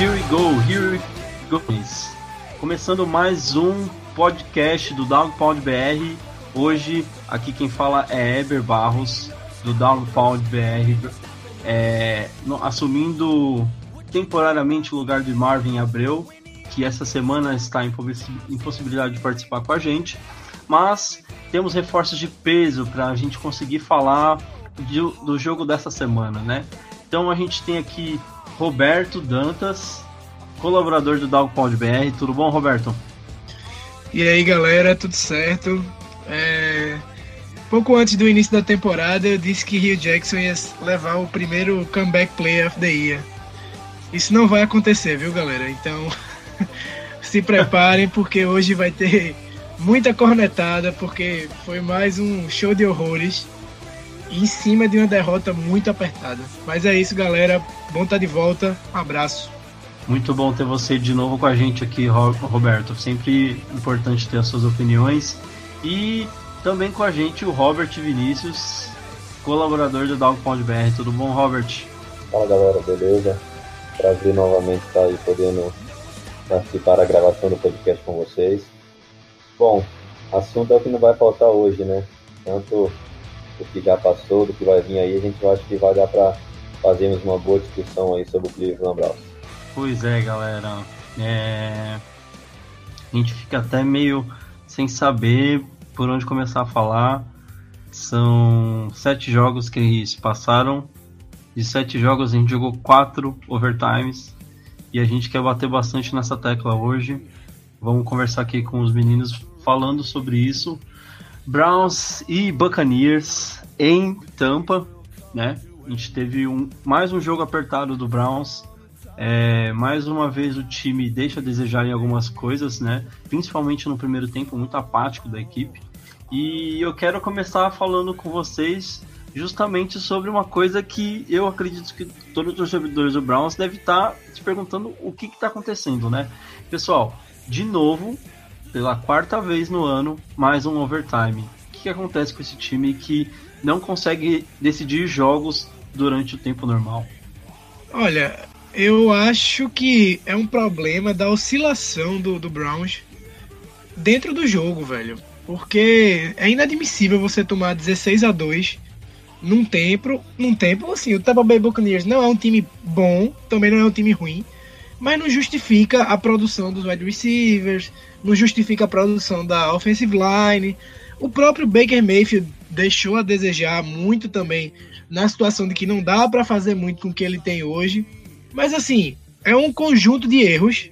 Here we go, here we go. Começando mais um podcast do Downpound BR. Hoje, aqui quem fala é Eber Barros, do Downpound BR, é, assumindo temporariamente o lugar de Marvin Abreu, que essa semana está em possi- impossibilidade de participar com a gente. Mas temos reforços de peso para a gente conseguir falar de- do jogo dessa semana, né? Então a gente tem aqui Roberto Dantas, colaborador do Dogpound BR. Tudo bom, Roberto? E aí galera, tudo certo? É, Pouco antes do início da temporada eu disse que Rio Jackson ia levar o primeiro comeback player of the year. Isso não vai acontecer, viu galera? Então se preparem porque hoje vai ter muita cornetada porque foi mais um show de horrores em cima de uma derrota muito apertada. Mas é isso galera, bom estar de volta, um abraço. Muito bom ter você de novo com a gente aqui, Ro- Roberto. Sempre importante ter as suas opiniões. E também com a gente o Robert Vinícius, colaborador do Dogpound BR. Tudo bom, Robert? Fala galera, beleza? Prazer novamente estar aí podendo participar da gravação do podcast com vocês. Bom, assunto é o que não vai faltar hoje, né? Tanto do que já passou, do que vai vir aí, a gente acha que vai dar para fazermos uma boa discussão aí sobre o Cleveland Browns. Pois é, galera. É... A gente fica até meio sem saber por onde começar a falar. São sete jogos que se passaram. De sete jogos a gente jogou quatro overtimes. E a gente quer bater bastante nessa tecla hoje. Vamos conversar aqui com os meninos falando sobre isso. Browns e Buccaneers em Tampa, né? A gente teve um, mais um jogo apertado do Browns. É, mais uma vez o time deixa a desejar em algumas coisas, né? Principalmente no primeiro tempo, muito apático da equipe. E eu quero começar falando com vocês justamente sobre uma coisa que eu acredito que todos os torcedores do Browns devem estar se perguntando o que está acontecendo, né? Pessoal, de novo, pela quarta vez no ano, mais um overtime. O que, que acontece com esse time que não consegue decidir jogos durante o tempo normal? Olha, eu acho que é um problema da oscilação do, do Browns dentro do jogo, velho. Porque é inadmissível você tomar 16 a 2 num tempo, num tempo assim, o Tampa Bay Buccaneers não é um time bom, também não é um time ruim, mas não justifica a produção dos wide receivers, não justifica a produção da offensive line. O próprio Baker Mayfield deixou a desejar muito também na situação de que não dá para fazer muito com o que ele tem hoje. Mas assim, é um conjunto de erros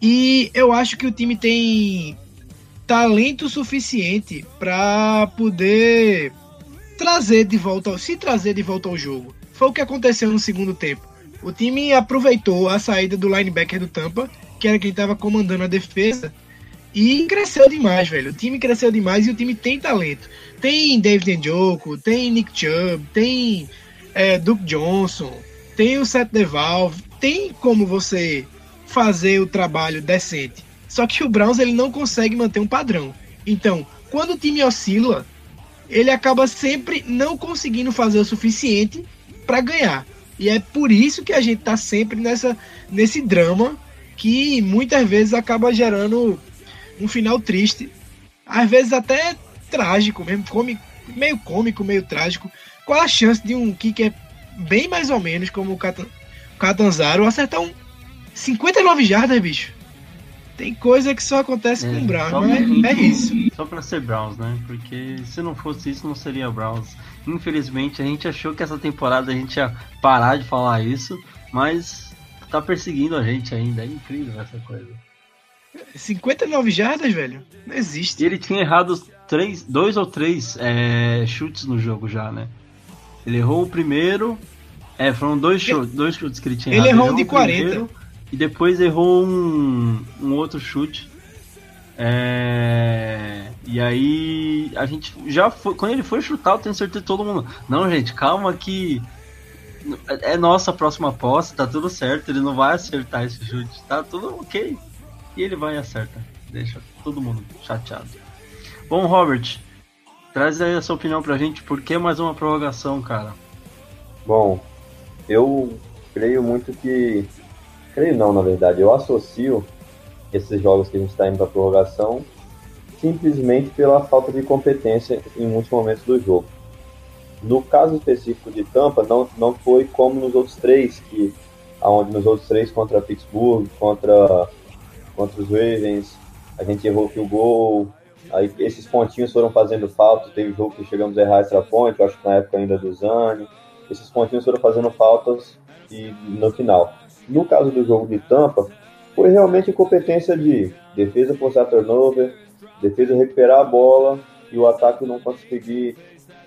e eu acho que o time tem talento suficiente para poder trazer de volta, se trazer de volta ao jogo. Foi o que aconteceu no segundo tempo. O time aproveitou a saída do linebacker do Tampa, que era quem estava comandando a defesa, e cresceu demais, velho. O time cresceu demais e o time tem talento. Tem David Njoku, tem Nick Chubb, tem é, Duke Johnson, tem o Seth DeValve, tem como você fazer o trabalho decente. Só que o Browns ele não consegue manter um padrão. Então, quando o time oscila, ele acaba sempre não conseguindo fazer o suficiente para ganhar. E é por isso que a gente tá sempre nessa nesse drama que muitas vezes acaba gerando um final triste, às vezes até trágico, mesmo cômico, meio cômico, meio trágico. Qual a chance de um kicker bem mais ou menos como o Catan- Catanzaro acertar um 59 jardas, bicho? Tem coisa que só acontece É, com o Browns, pra- é isso. Só pra ser Browns, né? Porque se não fosse isso, não seria Browns. Infelizmente, a gente achou que essa temporada a gente ia parar de falar isso, mas tá perseguindo a gente ainda. É incrível essa coisa. 59 jardas, velho? Não E existe. ele tinha errado três, dois ou três é, chutes no jogo já, né? Ele errou o primeiro. É, foram dois, chu- dois chutes que ele tinha Ele errado. errou um de o 40. primeiro E depois errou um, um outro chute. É, e aí a gente já foi. Quando ele foi chutar, eu tenho certeza todo mundo. Não, gente, calma que. É nossa próxima posse, tá tudo certo. Ele não vai acertar esse chute. Tá tudo ok. E ele vai e acerta. Deixa todo mundo chateado. Bom, Robert, traz aí a sua opinião pra gente. Por que mais uma prorrogação, cara? Bom, eu creio muito que. Creio não, na verdade. Eu associo esses jogos que a gente está indo para prorrogação simplesmente pela falta de competência em muitos momentos do jogo. No caso específico de Tampa, não, não foi como nos outros três, que aonde nos outros três contra Pittsburgh, contra, contra os Ravens, a gente errou o gol, aí esses pontinhos foram fazendo falta, teve jogo que chegamos a errar extra point, eu acho que na época ainda do Zani, esses pontinhos foram fazendo faltas e no final. No caso do jogo de Tampa, foi realmente incompetência de defesa forçar turnover, defesa recuperar a bola e o ataque não conseguir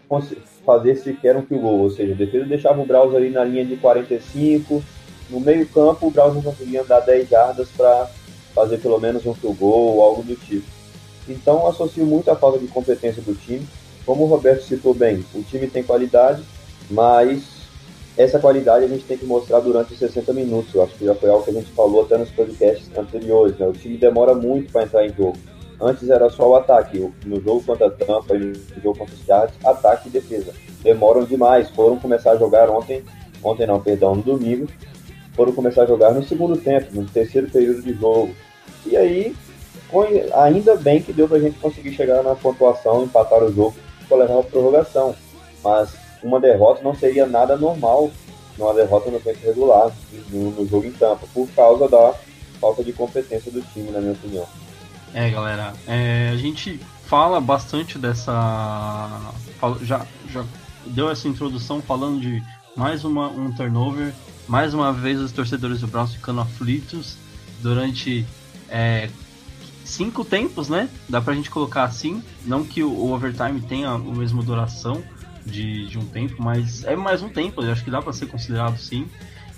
cons- fazer sequer um field goal, ou seja, a defesa deixava o Browns ali na linha de 45, no meio campo o Browns não conseguia andar 10 jardas para fazer pelo menos um field goal ou algo do tipo. Então associo muito a falta de competência do time. Como o Roberto citou bem, o time tem qualidade, mas essa qualidade a gente tem que mostrar durante os 60 minutos. Eu acho que já foi algo que a gente falou até nos podcasts anteriores. Né? O time demora muito para entrar em jogo. Antes era só o ataque. No jogo contra a Tampa no jogo contra os Giants, ataque e defesa. Demoram demais. Foram começar a jogar ontem, ontem não, perdão, no domingo. Foram começar a jogar no segundo tempo, no terceiro período de jogo. E aí, ainda bem que deu pra gente conseguir chegar na pontuação, empatar o jogo para levar a prorrogação. Mas uma derrota não seria nada normal numa derrota no tempo regular, no, no jogo em Tampa, por causa da falta de competência do time, na minha opinião. É, galera, é, a gente fala bastante dessa. Já, já deu essa introdução falando de mais uma, um turnover, mais uma vez os torcedores do Browns ficando aflitos durante é, cinco tempos, né? Dá pra gente colocar assim. Não que o, overtime tenha a mesma duração de, de um tempo, mas é mais um tempo, eu acho que dá pra ser considerado sim.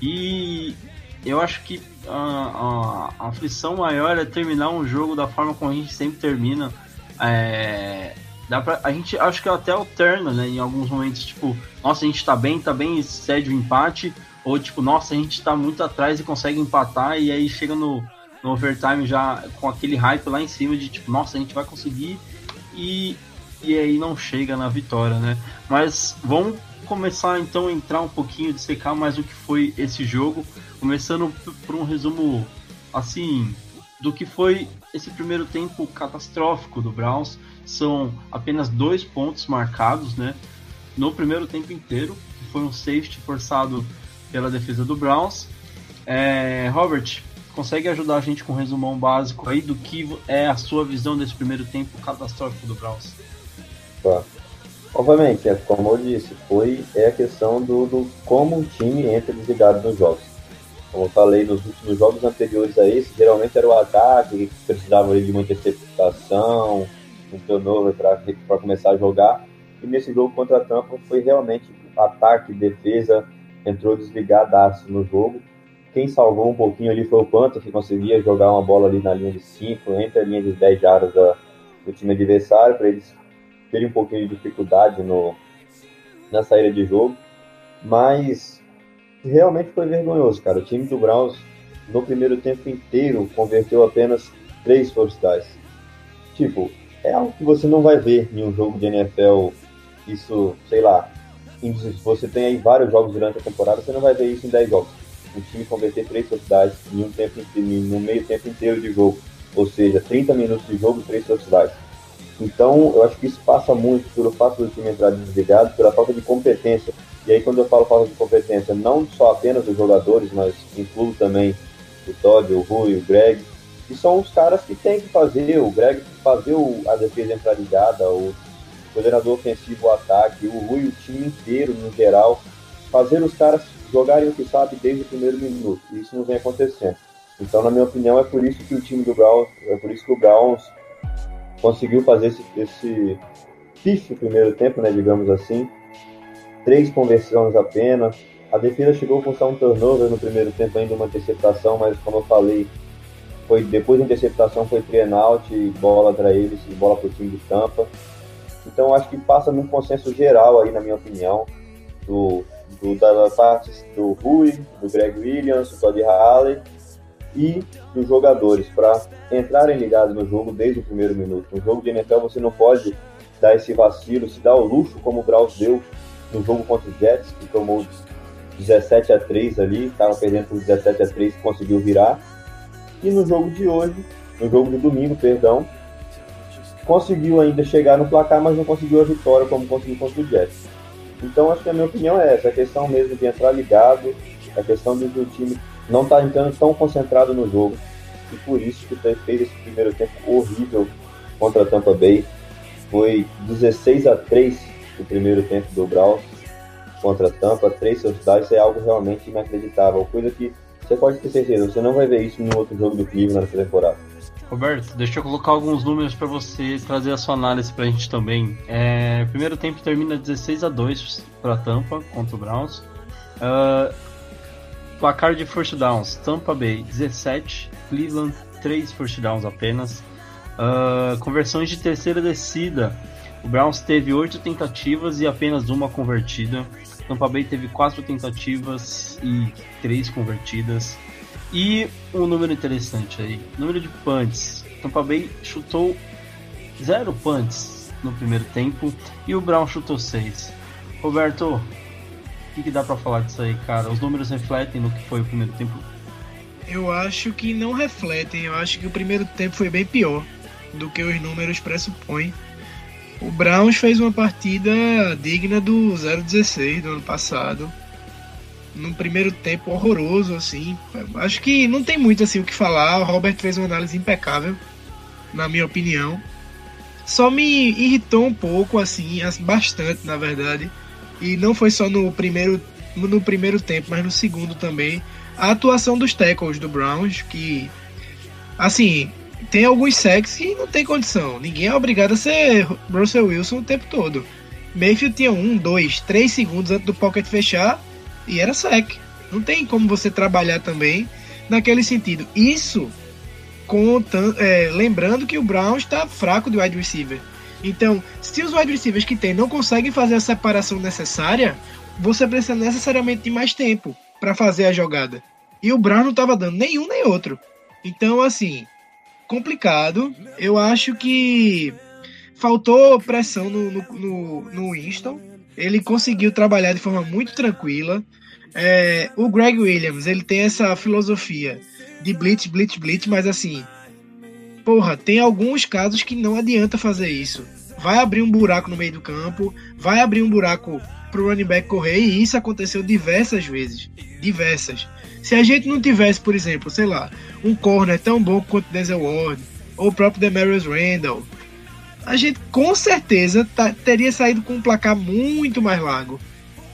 E eu acho que a, a, a aflição maior é terminar um jogo da forma como a gente sempre termina. É, dá pra, a gente acho que até alterna, né? Em alguns momentos, tipo, nossa, a gente tá bem, tá bem e cede o empate. Ou tipo, nossa, a gente tá muito atrás e consegue empatar. E aí chega no, no overtime já com aquele hype lá em cima de tipo, nossa, a gente vai conseguir. E, e aí não chega na vitória, né? Mas vamos começar então a entrar um pouquinho, dissecar mais o que foi esse jogo. Começando por um resumo assim do que foi esse primeiro tempo catastrófico do Browns. São apenas dois pontos marcados, né? No primeiro tempo inteiro, foi um safety forçado pela defesa do Browns. É, Robert, consegue ajudar a gente com um resumão básico aí do que é a sua visão desse primeiro tempo catastrófico do Browns? Tá. Obviamente, é como eu disse, foi é a questão do, do como o time entra desligado nos jogos. Como eu falei nos últimos jogos anteriores a esse, geralmente era o ataque que precisava de uma interceptação, um turnover para começar a jogar. E nesse jogo contra a Tampa foi realmente ataque, defesa, entrou desligadaço no jogo. Quem salvou um pouquinho ali foi o Panther, que conseguia jogar uma bola ali na linha de 5, entre a linha de 10 jardas da, do time adversário, para eles terem um pouquinho de dificuldade no, na saída de jogo. Mas realmente foi vergonhoso, cara. O time do Browns, no primeiro tempo inteiro, converteu apenas três downs. Tipo, é algo que você não vai ver em um jogo de NFL. Isso, sei lá, você tem aí vários jogos durante a temporada, você não vai ver isso em 10 jogos. Um time converter três downs em um tempo, em- no meio tempo inteiro de jogo. Ou seja, 30 minutos de jogo, três downs. Então, eu acho que isso passa muito pelo fato do time entrar desligado, pela falta de competência. E aí, quando eu falo falta de competência, não só apenas dos jogadores, mas incluo também o Todd, o Rui, o Greg, E são os caras que tem que fazer, o Greg fazer o, a defesa entrar ligada, o coordenador ofensivo, o ataque, o Rui, o time inteiro no geral, fazer os caras jogarem o que sabe desde o primeiro minuto. E isso não vem acontecendo. Então, na minha opinião, é por isso que o time do Browns, é por isso que o Browns conseguiu fazer esse, esse primeiro tempo, né, digamos assim. Três conversões apenas. A defesa chegou a forçar um turnover no primeiro tempo, ainda uma interceptação, mas como eu falei, foi depois da interceptação foi three out, bola para eles e bola para o time de Tampa. Então acho que passa num consenso geral aí, na minha opinião, do, do parte do Rui, do Greg Williams, do Todd Halley e dos jogadores para entrarem ligados no jogo desde o primeiro minuto. No jogo de NFL você não pode dar esse vacilo, se dar o luxo como o Braus deu no jogo contra o Jets, que tomou 17 a 3 ali, estava perdendo por 17 a 3 conseguiu virar. E no jogo de hoje, no jogo de domingo, perdão, conseguiu ainda chegar no placar, mas não conseguiu a vitória como conseguiu contra o Jets. Então acho que a minha opinião é essa, a questão mesmo de entrar ligado, a questão de o time não está entrando tão concentrado no jogo. E por isso que fez esse primeiro tempo horrível contra a Tampa Bay. Foi 16 a 3 o primeiro tempo do Browns contra a Tampa, três touchdowns, é algo realmente inacreditável. Coisa que você pode ter certeza, você não vai ver isso em outro jogo do Cleveland nessa temporada. Roberto, deixa eu colocar alguns números para você trazer a sua análise para a gente também. É, primeiro tempo termina 16 a 2 para Tampa contra o Browns. Uh, placar de first downs: Tampa Bay 17, Cleveland 3 first downs apenas. Uh, conversões de terceira descida: o Browns teve 8 tentativas e apenas uma convertida. Tampa Bay teve 4 tentativas e 3 convertidas. E um número interessante aí, número de punts. Tampa Bay chutou zero punts no primeiro tempo e o Brown chutou seis. Roberto, o que, que dá para falar disso aí, cara? Os números refletem no que foi o primeiro tempo? Eu acho que não refletem. Eu acho que o primeiro tempo foi bem pior do que os números pressupõem. O Browns fez uma partida digna do 0-16 do ano passado num primeiro tempo horroroso, assim. Acho que não tem muito assim o que falar. O Robert fez uma análise impecável, na minha opinião. Só me irritou um pouco, assim, bastante, na verdade. E não foi só no primeiro, no primeiro tempo, mas no segundo também. A atuação dos tackles do Browns, que, assim, tem alguns sacks que não tem condição. Ninguém é obrigado a ser Russell Wilson o tempo todo. Mayfield tinha um, dois, três segundos antes do pocket fechar e era sec. Não tem como você trabalhar também naquele sentido. Isso conta, é, lembrando que o Brown está fraco de wide receiver. Então, se os wide receivers que tem não conseguem fazer a separação necessária, você precisa necessariamente de mais tempo para fazer a jogada. E o Brown não estava dando nenhum nem outro. Então, assim, complicado. Eu acho que faltou pressão no, no, no, no Winston ele conseguiu trabalhar de forma muito tranquila. É, o Greg Williams, ele tem essa filosofia de blitz, blitz, blitz, mas assim, porra, tem alguns casos que não adianta fazer isso. Vai abrir um buraco no meio do campo, vai abrir um buraco pro running back correr, e isso aconteceu diversas vezes. Diversas. Se a gente não tivesse, por exemplo, sei lá, um corner tão bom quanto Denzel Ward, ou o próprio Demarius Randall, a gente com certeza tá, teria saído com um placar muito mais largo.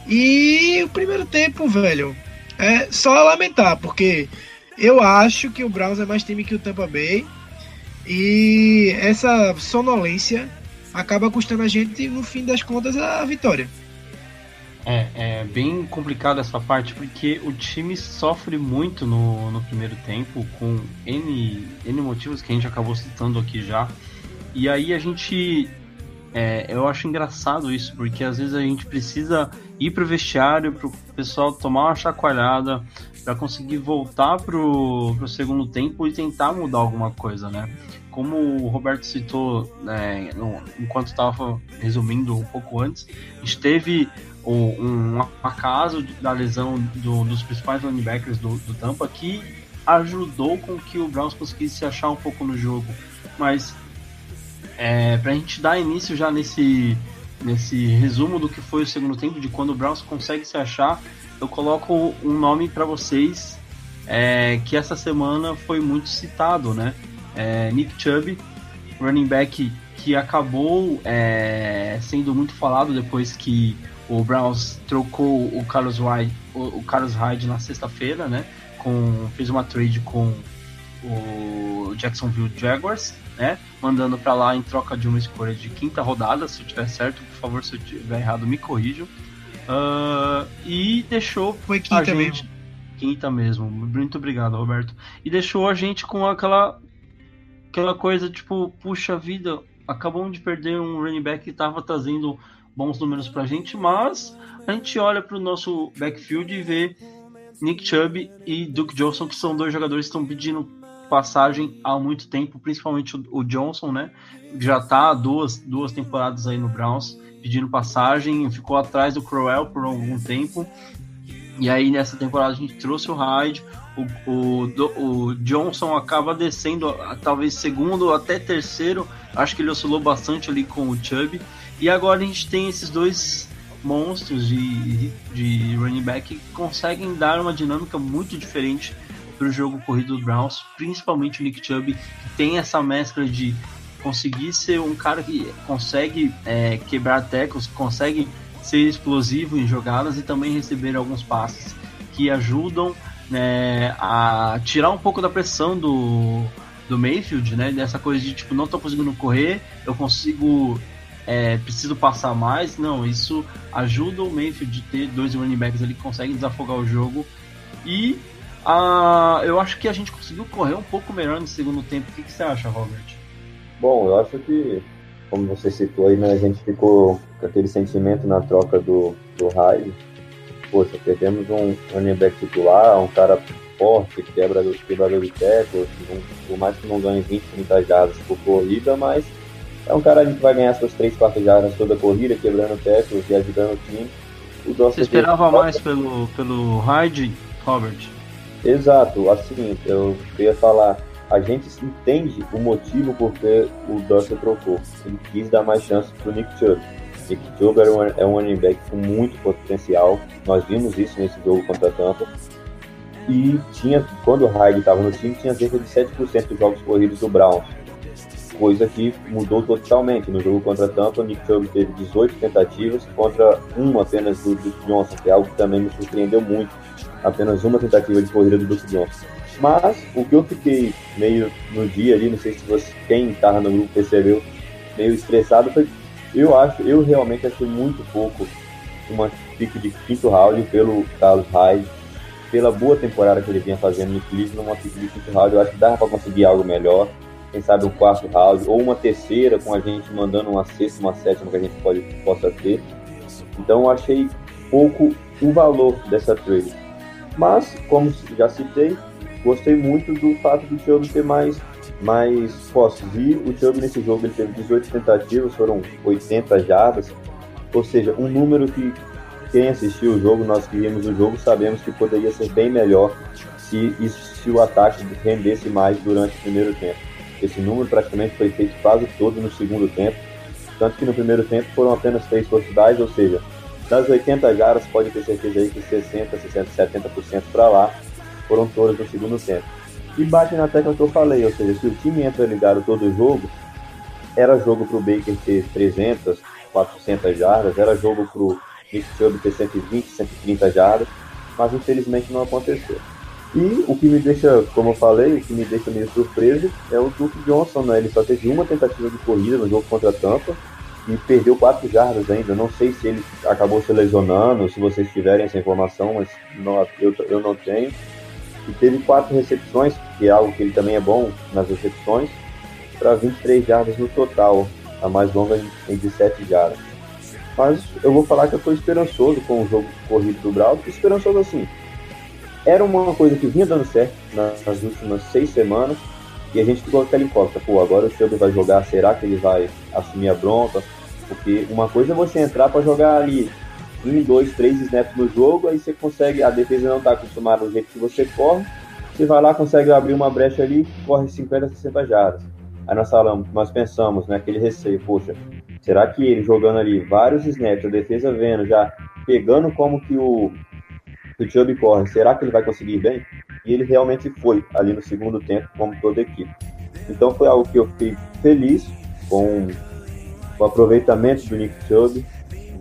E o primeiro tempo, velho, é só lamentar, porque eu acho que o Browns é mais time que o Tampa Bay. E essa sonolência acaba custando a gente, no fim das contas, a vitória. É, é bem complicado essa parte, porque o time sofre muito no, no primeiro tempo, com N, N motivos que a gente acabou citando aqui já. E aí a gente. É, eu acho engraçado isso, porque às vezes a gente precisa ir pro vestiário, pro pessoal tomar uma chacoalhada, para conseguir voltar pro, pro segundo tempo e tentar mudar alguma coisa, né? Como o Roberto citou né, no, enquanto estava resumindo um pouco antes, a gente teve um acaso da lesão do, dos principais linebackers do, do Tampa que ajudou com que o Browns conseguisse se achar um pouco no jogo. Mas é, para a gente dar início já nesse, nesse resumo do que foi o segundo tempo, de quando o Browns consegue se achar, eu coloco um nome para vocês é, que essa semana foi muito citado, né? é, Nick Chubb, running back que acabou é, sendo muito falado depois que o Browns trocou o Carlos Hyde, o, Carlos Hyde na sexta-feira, né? Com, fez uma trade com o Jacksonville Jaguars, né? Mandando para lá em troca de uma escolha de quinta rodada, se eu tiver certo, por favor, se eu tiver errado, me corrijam. Uh, e deixou Foi quinta a gente, mesmo. quinta mesmo. Muito obrigado, Roberto. E deixou a gente com aquela aquela coisa tipo, puxa vida, acabamos de perder um running back que estava trazendo bons números pra gente, mas a gente olha para o nosso backfield e vê Nick Chubb e Duke Johnson, que são dois jogadores que estão pedindo passagem há muito tempo, principalmente o, Johnson, né? Já tá duas, duas temporadas aí no Browns pedindo passagem, ficou atrás do Crowell por algum tempo. E aí nessa temporada a gente trouxe o Hyde, o, o, o Johnson acaba descendo talvez segundo até terceiro, acho que ele oscilou bastante ali com o Chubb. E agora a gente tem esses dois monstros de, de running back que conseguem dar uma dinâmica muito diferente para o jogo corrido do Browns, principalmente o Nick Chubb, que tem essa mescla de conseguir ser um cara que consegue é, quebrar tecos, consegue ser explosivo em jogadas e também receber alguns passes que ajudam né, a tirar um pouco da pressão do, do Mayfield, né? Dessa coisa de tipo, não tô conseguindo correr, eu consigo. É, preciso passar mais. Não, isso ajuda o Mayfield de ter dois running backs ali que conseguem desafogar o jogo. E uh, eu acho que a gente conseguiu correr um pouco melhor no segundo tempo. O que, que você acha, Robert? Bom, eu acho que, como você citou aí, né, a gente ficou com aquele sentimento na troca do, do Hyde. Poxa, perdemos um running back titular, um cara forte, quebra, quebrador de tackles, por mais que não ganhe 20, 30 jardas por corrida, mas é um cara que vai ganhar suas 3, 4 jardas toda a corrida, quebrando tackles e ajudando o time. O Você esperava mais pelo, pelo Hyde, Robert? Exato, assim, eu ia falar, a gente entende o motivo por que o Dorsey trocou. Ele quis dar mais chance para o Nick Chubb. Nick Chubb é um, é um running back com muito potencial. Nós vimos isso nesse jogo contra a Tampa. E tinha, quando o Hyde estava no time, tinha cerca de 7% dos jogos corridos do Brown. Coisa que mudou totalmente. No jogo contra a Tampa, Nick Chubb teve 18 tentativas contra uma apenas do Duke Johnson, que é algo que também me surpreendeu muito. Apenas uma tentativa de corrida do Duke Johnson. Mas o que eu fiquei meio no dia ali, não sei se você, quem estava no grupo percebeu, meio estressado foi. Eu acho, eu realmente achei muito pouco uma pique de quinto round pelo Carlos Hyde, pela boa temporada que ele vinha fazendo no Cleveland, uma pique de quinto round, eu acho que dava para conseguir algo melhor. Quem sabe um quarto round, ou uma terceira, com a gente mandando uma sexta, uma sétima que a gente pode, possa ter. Então eu achei pouco o valor dessa trade. Mas, como já citei, gostei muito do fato do Chubb ter mais, mais posses. E o Chubb nesse jogo ele teve 18 tentativas, foram 80 jardas, ou seja, um número que quem assistiu o jogo, nós que vimos o jogo, sabemos que poderia ser bem melhor se, se o ataque rendesse mais durante o primeiro tempo. Esse número praticamente foi feito quase todo no segundo tempo, tanto que no primeiro tempo foram apenas três possibilidades, ou seja, das 80 jardas pode ter certeza aí que 60, 60, 70% para lá foram todas no segundo tempo. E bate na tecla que eu falei, ou seja, se o time entra ligado todo o jogo, era jogo para o Baker ter 300, 400 jardas, era jogo para o Nick Chubb ter 120, 130 jardas, mas infelizmente não aconteceu. E o que me deixa, como eu falei, o que me deixa meio surpreso é o Duke Johnson, né? Ele só teve uma tentativa de corrida no jogo contra a Tampa e perdeu 4 jardas ainda. Não sei se ele acabou se lesionando, se vocês tiverem essa informação, mas não, eu, eu não tenho e teve quatro recepções, que é algo que ele também é bom nas recepções, para 23 jardas no total, a mais longa em 17 jardas. Mas eu vou falar que eu estou esperançoso com o jogo corrido do Brau, esperançoso assim. Era uma coisa que vinha dando certo nas últimas seis semanas, e a gente ficou aquela incógnita, pô, agora o Shelby vai jogar, será que ele vai assumir a bronca? Porque uma coisa é você entrar para jogar ali um, dois, três snaps no jogo, aí você consegue, a defesa não está acostumada do jeito que você corre, você vai lá, consegue abrir uma brecha ali, corre 50, 60 jardas. Aí nós falamos, nós pensamos, né, aquele receio, poxa, será que ele jogando ali vários snaps, a defesa vendo, já pegando como que o, o Chubb corre, será que ele vai conseguir bem? E ele realmente foi ali no segundo tempo, como toda a equipe. Então foi algo que eu fiquei feliz com o aproveitamento do Nick Chubb,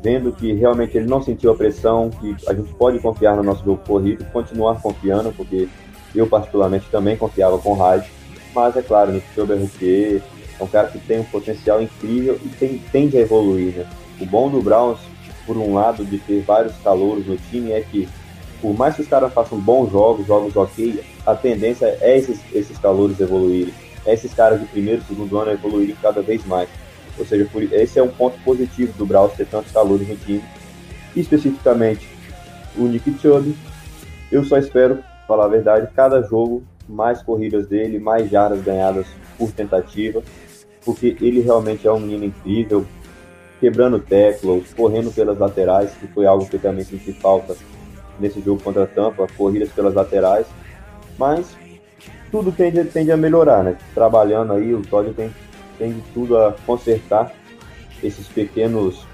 vendo que realmente ele não sentiu a pressão, que a gente pode confiar no nosso jogo corrido, continuar confiando, porque eu particularmente também confiava com o Hyde, mas é claro, Nick Chubb é rookie, é um cara que tem um potencial incrível e tem, tende a evoluir, né? O bom do Browns, por um lado, de ter vários calouros no time é que, por mais que os caras façam bons jogos, jogos ok, a tendência é esses, esses calouros evoluírem. É esses caras de primeiro, segundo ano evoluírem cada vez mais. Ou seja, por, esse é um ponto positivo do Browns ter tantos calouros no time. E, especificamente, o Nick Chubb, eu só espero, falar a verdade, cada jogo mais corridas dele, mais jardas ganhadas por tentativa, porque ele realmente é um menino incrível, quebrando teclas, correndo pelas laterais, que foi algo que eu também senti falta nesse jogo contra a Tampa, corridas pelas laterais, mas tudo tende, tende a melhorar, né? Trabalhando aí, o Todd tem, tem de tudo a consertar esses pequenos,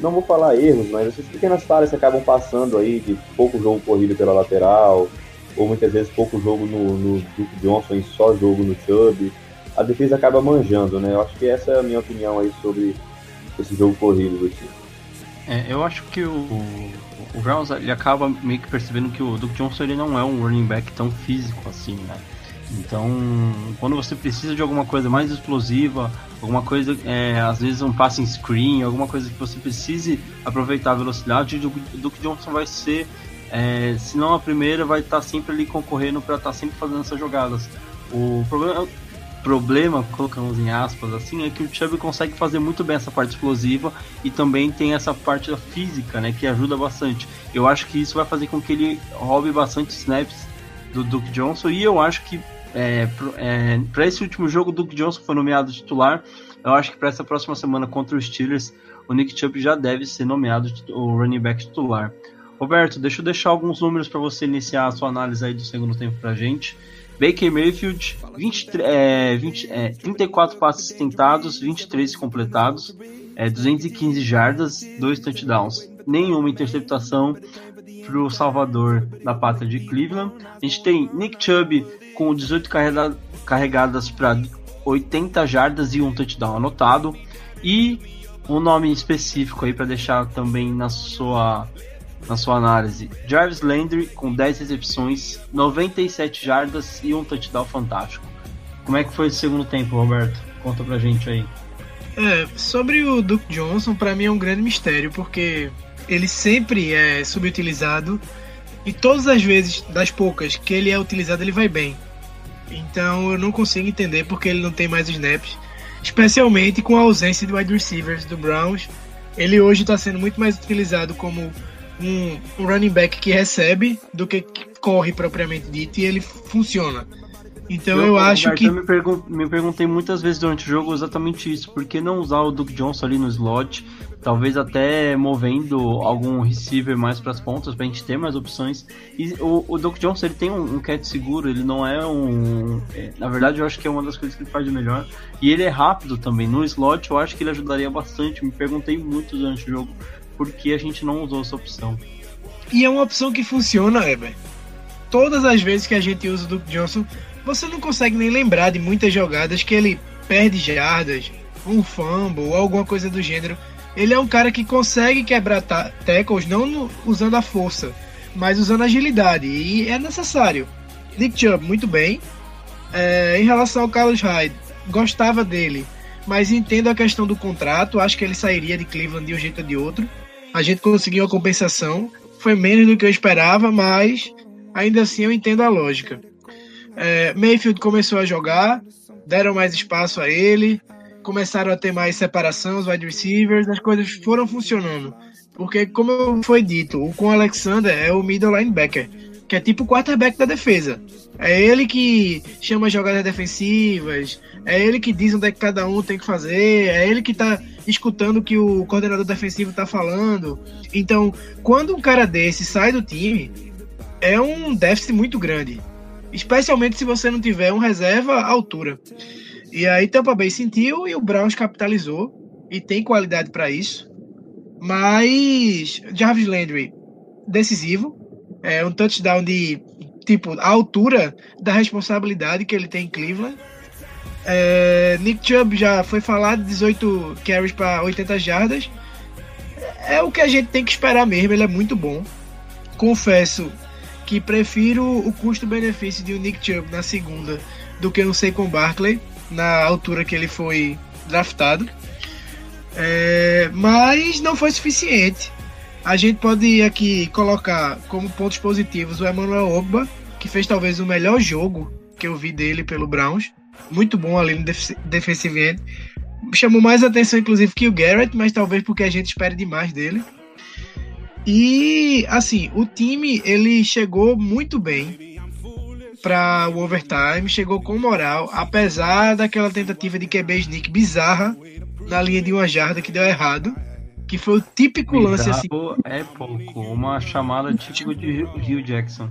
não vou falar erros, mas essas pequenas falhas que acabam passando aí de pouco jogo corrido pela lateral, ou muitas vezes pouco jogo no, no Duke Johnson e só jogo no Chubb. A defesa acaba manjando, né? Eu acho que essa é a minha opinião aí sobre esse jogo corrido do time. É, eu acho que o, o Browns ele acaba meio que percebendo que o Duke Johnson ele não é um running back tão físico assim, né? Então, quando você precisa de alguma coisa mais explosiva, alguma coisa, é, às vezes um passing screen, alguma coisa que você precise aproveitar a velocidade, o Duke Johnson vai ser é, se não a primeira, vai estar tá sempre ali concorrendo para estar tá sempre fazendo essas jogadas. O problema, problema, colocamos em aspas assim, é que o Chubb consegue fazer muito bem essa parte explosiva e também tem essa parte da física, né, que ajuda bastante. Eu acho que isso vai fazer com que ele roube bastante snaps do Duke Johnson e eu acho que é, é, para esse último jogo o Duke Johnson foi nomeado titular. Eu acho que para essa próxima semana contra os Steelers o Nick Chubb já deve ser nomeado o running back titular. Roberto, deixa eu deixar alguns números para você iniciar a sua análise aí do segundo tempo pra gente. Baker Mayfield, 20, é, 20, é, 34 passes tentados, 23 completados, é, 215 jardas, 2 touchdowns. Nenhuma interceptação para o Salvador da pata de Cleveland. A gente tem Nick Chubb com 18 carrega carregadas para 80 jardas e um touchdown anotado. E um nome específico aí para deixar também na sua na sua análise. Jarvis Landry com 10 recepções, 97 jardas e um touchdown fantástico. Como é que foi o segundo tempo, Roberto? Conta pra gente aí. É, sobre o Duke Johnson, para mim é um grande mistério, porque ele sempre é subutilizado e todas as vezes, das poucas que ele é utilizado, ele vai bem. Então eu não consigo entender porque ele não tem mais snaps, especialmente com a ausência de wide receivers do Browns. Ele hoje está sendo muito mais utilizado como um, um running back que recebe do que, corre propriamente dito e ele funciona. Então eu, eu acho que. Eu me, pergun me perguntei muitas vezes durante o jogo exatamente isso. Por que não usar o Duke Johnson ali no slot? Talvez até movendo algum receiver mais para as pontas para a gente ter mais opções. E o, o Duke Johnson ele tem um, um catch seguro, ele não é um. É, na verdade, eu acho que é uma das coisas que ele faz de melhor. E ele é rápido também. No slot, eu acho que ele ajudaria bastante. Me perguntei muito durante o jogo por que a gente não usou essa opção. E é uma opção que funciona, Eber. Todas as vezes que a gente usa o Duke Johnson, você não consegue nem lembrar de muitas jogadas que ele perde jardas, um fumble ou alguma coisa do gênero. Ele é um cara que consegue quebrar tackles não no, usando a força, mas usando agilidade. E é necessário. Nick Chubb, muito bem. É, em relação ao Carlos Hyde, gostava dele, mas entendo a questão do contrato. Acho que ele sairia de Cleveland de um jeito ou de outro. A gente conseguiu a compensação. Foi menos do que eu esperava, mas ainda assim eu entendo a lógica. É, Mayfield começou a jogar, deram mais espaço a ele, começaram a ter mais separação, os wide receivers, as coisas foram funcionando. Porque, como foi dito, o com Alexander é o middle linebacker, que é tipo o quarterback da defesa. É ele que chama jogadas defensivas, é ele que diz onde é que cada um tem que fazer, é ele que tá escutando o que o coordenador defensivo tá falando. Então, quando um cara desse sai do time, é um déficit muito grande. Especialmente se você não tiver um reserva à altura. E aí Tampa Bay sentiu e o Browns capitalizou e tem qualidade para isso. Mas Jarvis Landry decisivo, é um touchdown de tipo a altura da responsabilidade que ele tem em Cleveland É, Nick Chubb já foi falado, 18 carries para 80 jardas. É o que a gente tem que esperar mesmo, ele é muito bom. Confesso que prefiro o custo-benefício de um Nick Chubb na segunda do que um Saquon Barkley na altura que ele foi draftado. É, mas não foi suficiente. A gente pode aqui colocar como pontos positivos o Emmanuel Ogba, que fez talvez o melhor jogo que eu vi dele pelo Browns. Muito bom ali no def defensive end. Chamou mais atenção, inclusive, que o Garrett, mas talvez porque a gente espere demais dele. E, assim, o time, ele chegou muito bem para o overtime, chegou com moral, apesar daquela tentativa de QB sneak bizarra na linha de uma jarda que deu errado, que foi o típico lance assim. É pouco, uma chamada típica de Rio Jackson.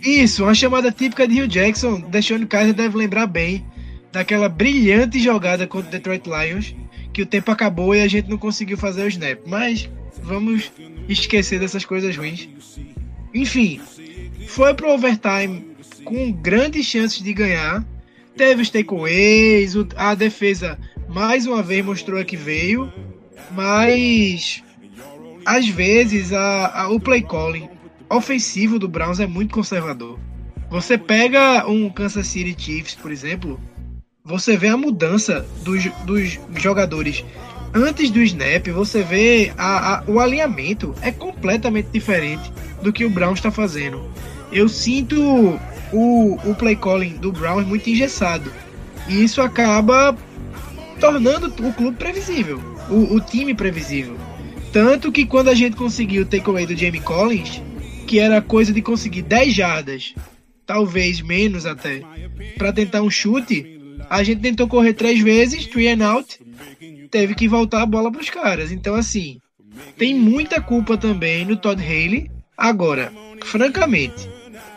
Isso, uma chamada típica de Rio Jackson. Deixando Kaiser deve lembrar bem daquela brilhante jogada contra o Detroit Lions, que o tempo acabou e a gente não conseguiu fazer o snap. Mas vamos esquecer dessas coisas ruins. Enfim, foi pro overtime com grandes chances de ganhar. Teve os takeaways, a defesa mais uma vez mostrou que veio, mas às vezes a, a, o play calling ofensivo do Browns é muito conservador. Você pega um Kansas City Chiefs, por exemplo, você vê a mudança dos, dos jogadores antes do snap, você vê a, a, o alinhamento é completamente diferente do que o Browns está fazendo. Eu sinto o, o play calling do Browns muito engessado. E isso acaba tornando o clube previsível, o, o time previsível. Tanto que quando a gente conseguiu o takeaway do Jamie Collins, que era coisa de conseguir 10 jardas, talvez menos até, para tentar um chute, a gente tentou correr três vezes, three and out, teve que voltar a bola para os caras. Então, assim, tem muita culpa também no Todd Haley. Agora, francamente,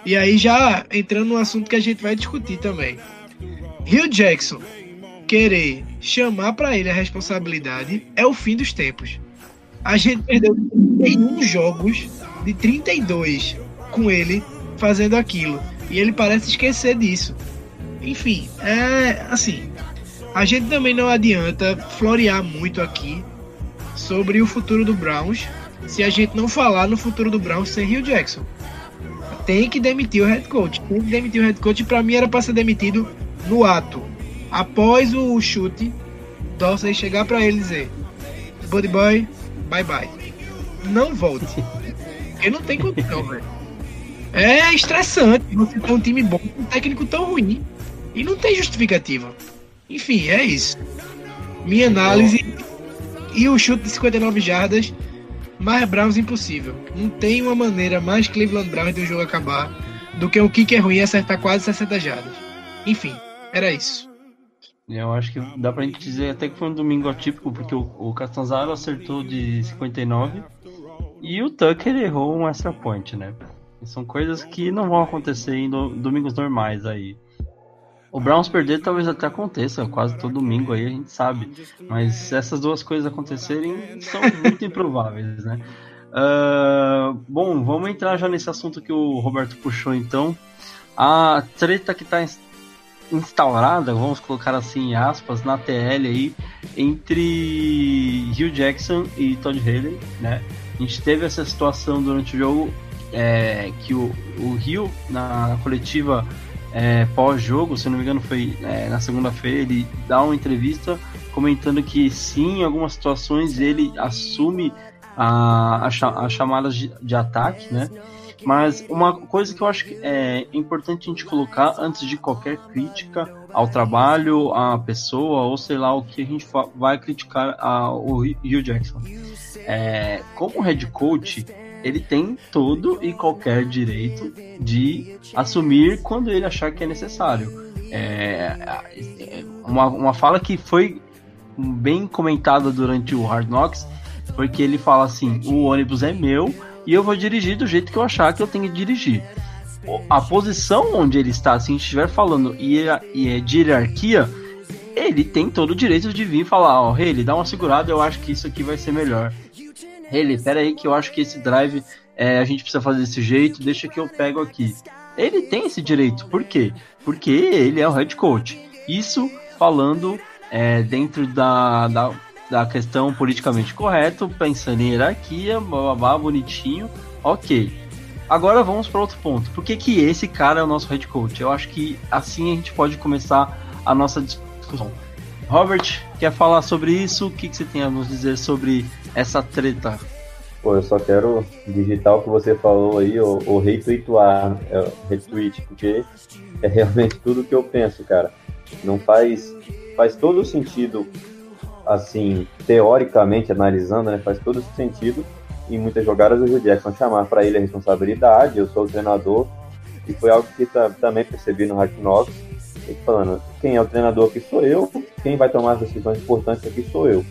e aí já entrando no assunto que a gente vai discutir também. Rio Jackson querer chamar para ele a responsabilidade é o fim dos tempos. A gente perdeu 31 jogos de 32 com ele fazendo aquilo. E ele parece esquecer disso. Enfim, é assim. A gente também não adianta florear muito aqui sobre o futuro do Browns se a gente não falar no futuro do Browns sem Rio Jackson. Tem que demitir o head coach. Tem que demitir o head coach. Para mim era para ser demitido no ato. Após o chute, Dorsey chegar para ele e dizer: Buddy Boy, bye bye. Não volte. Porque não tem condição, velho. É estressante você ter um time bom com um técnico tão ruim. E não tem justificativa. Enfim, é isso. Minha análise. E o chute de 59 jardas, mais Browns impossível. Não tem uma maneira mais Cleveland Browns de um jogo acabar do que um kicker ruim acertar quase 60 jardas. Enfim, era isso. Eu acho que dá pra gente dizer até que foi um domingo atípico, porque o, o acertou de 59 e o Tucker errou um extra point, né? São coisas que não vão acontecer em do, domingos normais aí. O Browns perder talvez até aconteça, quase todo domingo aí a gente sabe. Mas essas duas coisas acontecerem, são muito improváveis, né? Uh, bom, vamos entrar já nesse assunto que o Roberto puxou então. A treta que está instaurada, vamos colocar assim em aspas, na TL aí, entre Hugh Jackson e Todd Haley, né? A gente teve essa situação durante o jogo é, que o, o na coletiva é, pós-jogo, se não me engano, foi é, na segunda-feira, ele dá uma entrevista comentando que sim, em algumas situações ele assume a, a, a chamadas de, de, ataque, né? Mas uma coisa que eu acho que é importante a gente colocar antes de qualquer crítica ao trabalho, à pessoa, ou sei lá o que a gente vai criticar a, o Hugh Jackson. É, como head coach, ele tem todo e qualquer direito de assumir quando ele achar que é necessário. É, uma, uma fala que foi bem comentada durante o Hard Knocks, porque ele fala assim: o ônibus é meu e eu vou dirigir do jeito que eu achar que eu tenho que dirigir. A posição onde ele está, se a gente estiver falando e é de hierarquia, ele tem todo o direito de vir falar: ó, oh, ele dá uma segurada, eu acho que isso aqui vai ser melhor. Ele, pera aí que eu acho que esse drive é, a gente precisa fazer desse jeito, deixa que eu pego aqui. Ele tem esse direito, por quê? Porque ele é o head coach. Isso falando é, dentro da, da, da questão politicamente correto, pensando em hierarquia, babá, bonitinho, ok. Agora vamos para outro ponto. Por que, que esse cara é o nosso head coach? Eu acho que assim a gente pode começar a nossa discussão. Robert, quer falar sobre isso? O que, que você tem a nos dizer sobre essa treta? Pô, eu só quero digitar o que você falou aí, ou, ou retweetar, é, retweet, porque é realmente tudo que eu penso, cara. Não faz, faz todo sentido, assim, teoricamente analisando, né? Faz todo sentido em muitas jogadas o Gil Jackson chamar para ele a responsabilidade, eu sou o treinador, e foi algo que também percebi no Knox, falando, quem é o treinador aqui sou eu, quem vai tomar as decisões importantes aqui sou eu.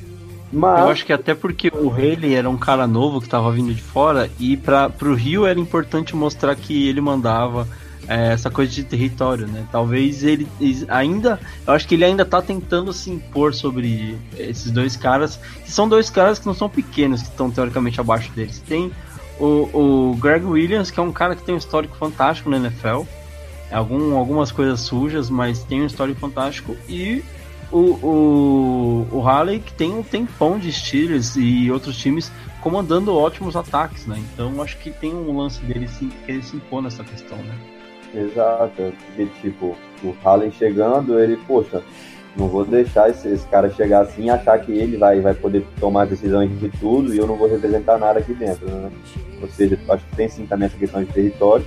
Mas... Eu acho que até porque o Haley era um cara novo que estava vindo de fora, e para o Rio era importante mostrar que ele mandava, é, essa coisa de território, né? Talvez ele ainda, eu acho que ele ainda tá tentando se impor sobre esses dois caras, que são dois caras que não são pequenos, que estão teoricamente abaixo deles. Tem o, o Greg Williams, que é um cara que tem um histórico fantástico na NFL, algum, algumas coisas sujas, mas tem um histórico fantástico, e o, o, o Halley, que tem um tempão de Steelers e outros times comandando ótimos ataques, né? Então acho que tem um lance dele sim, que ele se impor nessa questão, né? Exato. E, tipo, o Haaland chegando, ele, poxa, não vou deixar esse, esse, cara chegar assim e achar que ele vai, vai poder tomar decisões de tudo e eu não vou representar nada aqui dentro, né? Ou seja, acho que tem sim também essa questão de território.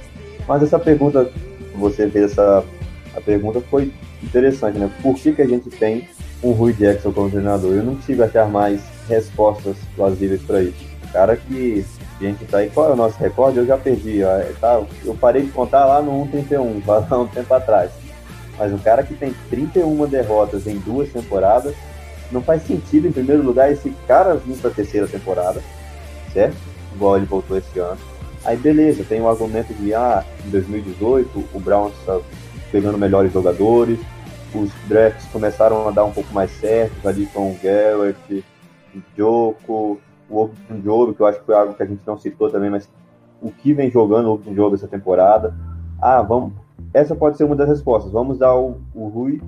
Mas essa pergunta, você fez essa a pergunta foi interessante, né? Por que, que a gente tem um Rui Jackson como treinador? Eu não consigo achar mais respostas plausíveis para isso. O cara que gente tá aí. Qual é o nosso recorde? Eu já perdi. Ó. Tá, eu parei de contar lá no 131, há um tempo atrás. Mas um cara que tem 31 derrotas em duas temporadas, não faz sentido, em primeiro lugar, esse cara vir para a terceira temporada, certo? Igual ele voltou esse ano. Aí beleza, tem o um argumento de ah, em 2018 o Browns está pegando melhores jogadores, os drafts começaram a dar um pouco mais certos ali com o Garrett, o Joko, o Open Jogo, que eu acho que foi algo que a gente não citou também, mas o que vem jogando o Open Jogo essa temporada. Ah, vamos. Essa pode ser uma das respostas. Vamos dar o, o Rui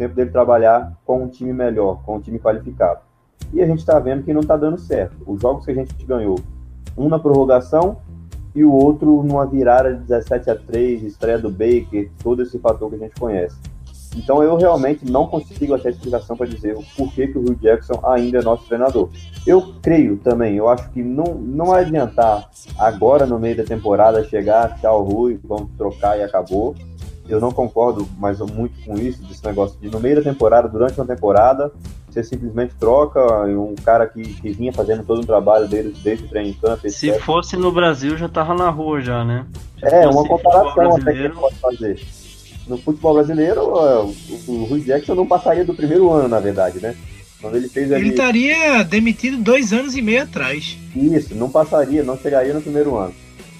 tempo dele trabalhar com um time melhor, com um time qualificado. E a gente está vendo que não está dando certo. Os jogos que a gente ganhou, um na prorrogação e o outro numa virada de 17 a 3, estreia do Baker, todo esse fator que a gente conhece. Então eu realmente não consigo achar explicação para dizer o porquê que o Hugh Jackson ainda é nosso treinador. Eu creio também, eu acho que não, não adiantar agora no meio da temporada chegar, tchau Rui, vamos trocar e acabou. Eu não concordo mais muito com isso, desse negócio de no meio da temporada, durante uma temporada, você simplesmente troca um cara que, que vinha fazendo todo um trabalho dele desde o treino campo. Etc. Se fosse no Brasil, já tava na rua já, né? Se é, uma comparação até que pode fazer no futebol brasileiro, o, o Rui Jackson não passaria do primeiro ano, na verdade, né? Quando ele fez ali... Ele estaria demitido dois anos e meio atrás. Isso, não passaria, não chegaria no primeiro ano.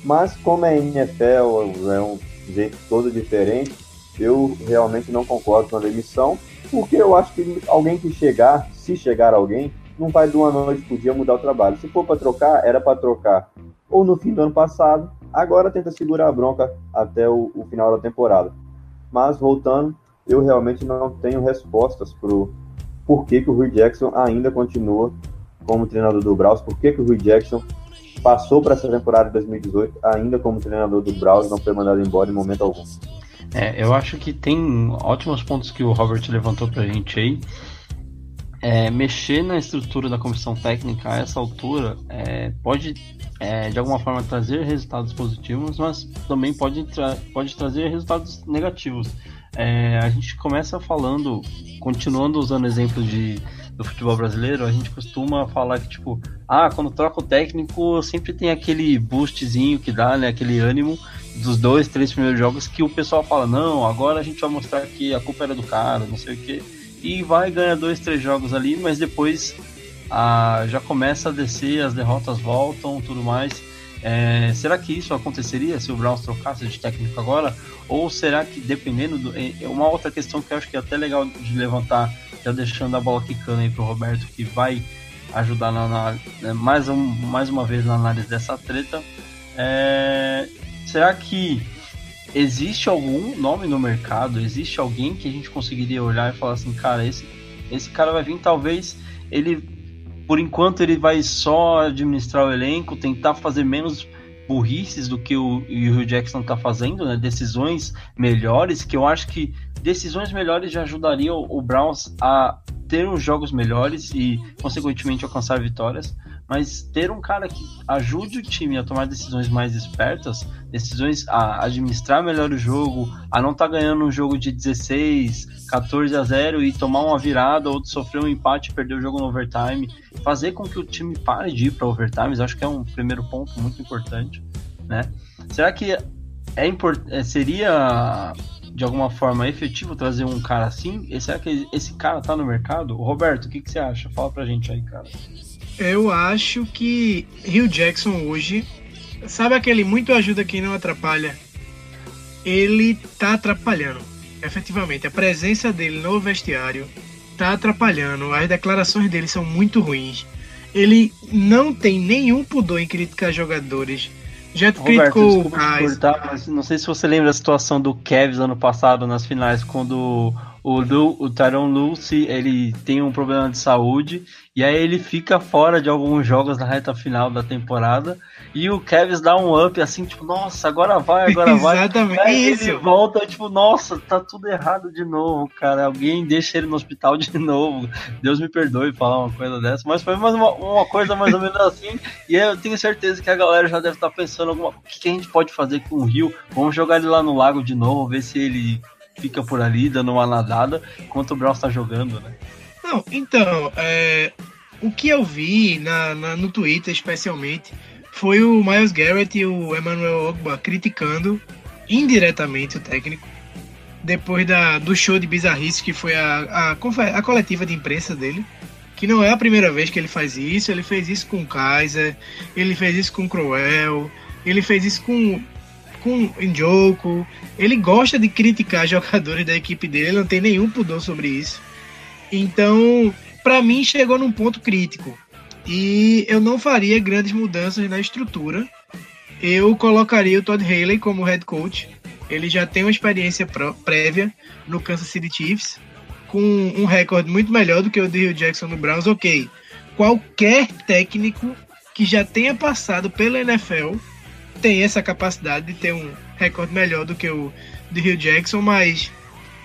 Mas como é NFL, é um jeito todo diferente, eu realmente não concordo com a demissão, porque eu acho que alguém que chegar, se chegar alguém, não vai de uma noite por dia mudar o trabalho. Se for para trocar, era para trocar ou no fim do ano passado, agora tenta segurar a bronca até o, o final da temporada. Mas voltando, eu realmente não tenho respostas pro porquê que o Rui Jackson ainda continua como treinador do Browns, por que o Rui Jackson passou para essa temporada de 2018 ainda como treinador do Browns, não foi mandado embora em momento algum. É, eu acho que tem ótimos pontos que o Robert levantou para a gente aí. É, mexer na estrutura da comissão técnica a essa altura é, pode é, de alguma forma trazer resultados positivos, mas também pode, tra pode trazer resultados negativos. É, a gente começa falando, continuando usando exemplos de, do futebol brasileiro, a gente costuma falar que, tipo, ah, quando troca o técnico, sempre tem aquele boostzinho que dá, né, aquele ânimo dos dois, três primeiros jogos que o pessoal fala, não, agora a gente vai mostrar que a culpa era do cara, não sei o que, e vai ganhar dois, três jogos ali, mas depois já começa a descer, as derrotas voltam, tudo mais. É, será que isso aconteceria se o Browns trocasse de técnico agora? Ou será que dependendo do. É uma outra questão que eu acho que é até legal de levantar, já deixando a bola quicando aí pro Roberto, que vai ajudar na, na né, mais, um, mais uma vez na análise dessa treta. É, será que existe algum nome no mercado? Existe alguém que a gente conseguiria olhar e falar assim, cara, esse, esse cara vai vir, talvez ele, por enquanto, ele vai só administrar o elenco, tentar fazer menos burrices do que o, o Hugh Jackson tá fazendo, né? Decisões melhores, que eu acho que decisões melhores já ajudariam o Browns a ter os jogos melhores e, consequentemente, alcançar vitórias mas ter um cara que ajude o time a tomar decisões mais espertas, decisões a administrar melhor o jogo, a não estar tá ganhando um jogo de 16, 14 a 0 e tomar uma virada ou sofrer um empate e perder o jogo no overtime, fazer com que o time pare de ir para overtime, acho que é um primeiro ponto muito importante, né? Será que é import é, seria de alguma forma efetivo trazer um cara assim? E será que esse cara tá no mercado? Roberto, o que, que você acha? Fala pra gente aí, cara. Eu acho que Rio Jackson hoje, sabe aquele muito ajuda quem não atrapalha? Ele tá atrapalhando, efetivamente. A presença dele no vestiário tá atrapalhando. As declarações dele são muito ruins. Ele não tem nenhum pudor em criticar jogadores. Já Roberto, criticou Cortar, mas não sei se você lembra a situação do Cavs ano passado nas finais, quando o, Lu, o Tyron Lucy ele tem um problema de saúde e aí ele fica fora de alguns jogos na reta final da temporada e o Kevin dá um up assim, tipo, nossa, agora vai, agora vai. Exatamente. Aí ele volta, tipo, nossa, tá tudo errado de novo, cara. Alguém deixa ele no hospital de novo. Deus me perdoe falar uma coisa dessa, mas foi mais uma, uma coisa mais ou menos assim. E eu tenho certeza que a galera já deve estar pensando alguma, o que a gente pode fazer com o Rio? Vamos jogar ele lá no lago de novo, ver se ele fica por ali dando uma nadada enquanto o Brown está jogando, né? Não, então, é, o que eu vi na, na, no Twitter, especialmente, foi o Miles Garrett e o Emmanuel Ogba criticando indiretamente o técnico depois da, do show de bizarrice que foi a, a, a, coletiva de imprensa dele. Que não é a primeira vez que ele faz isso, ele fez isso com o Kaiser, ele fez isso com o Crowell, ele fez isso com com Njoku. Ele gosta de criticar jogadores da equipe dele, ele não tem nenhum pudor sobre isso. Então, para mim, chegou num ponto crítico. E eu não faria grandes mudanças na estrutura. Eu colocaria o Todd Haley como head coach. Ele já tem uma experiência prévia no Kansas City Chiefs, com um recorde muito melhor do que o de Rio Jackson no Browns. Ok, qualquer técnico que já tenha passado pela NFL tem essa capacidade de ter um recorde melhor do que o de Rio Jackson, mas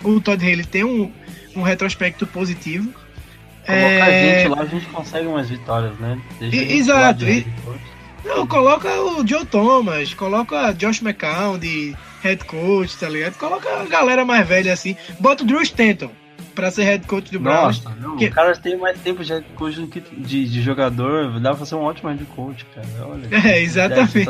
o Todd Haley tem um, um retrospecto positivo. Colocar é... a gente lá, a gente consegue umas vitórias, né? E, exato. E... Não, coloca o Joe Thomas, coloca Josh McCown de head coach, tá ligado? Coloca a galera mais velha assim. Bota o Drew Stanton pra ser head coach do Browns. Nossa, não, que... o cara tem mais tempo de head coach do que de, de jogador, dá pra ser um ótimo head coach, cara. Olha, é, exatamente.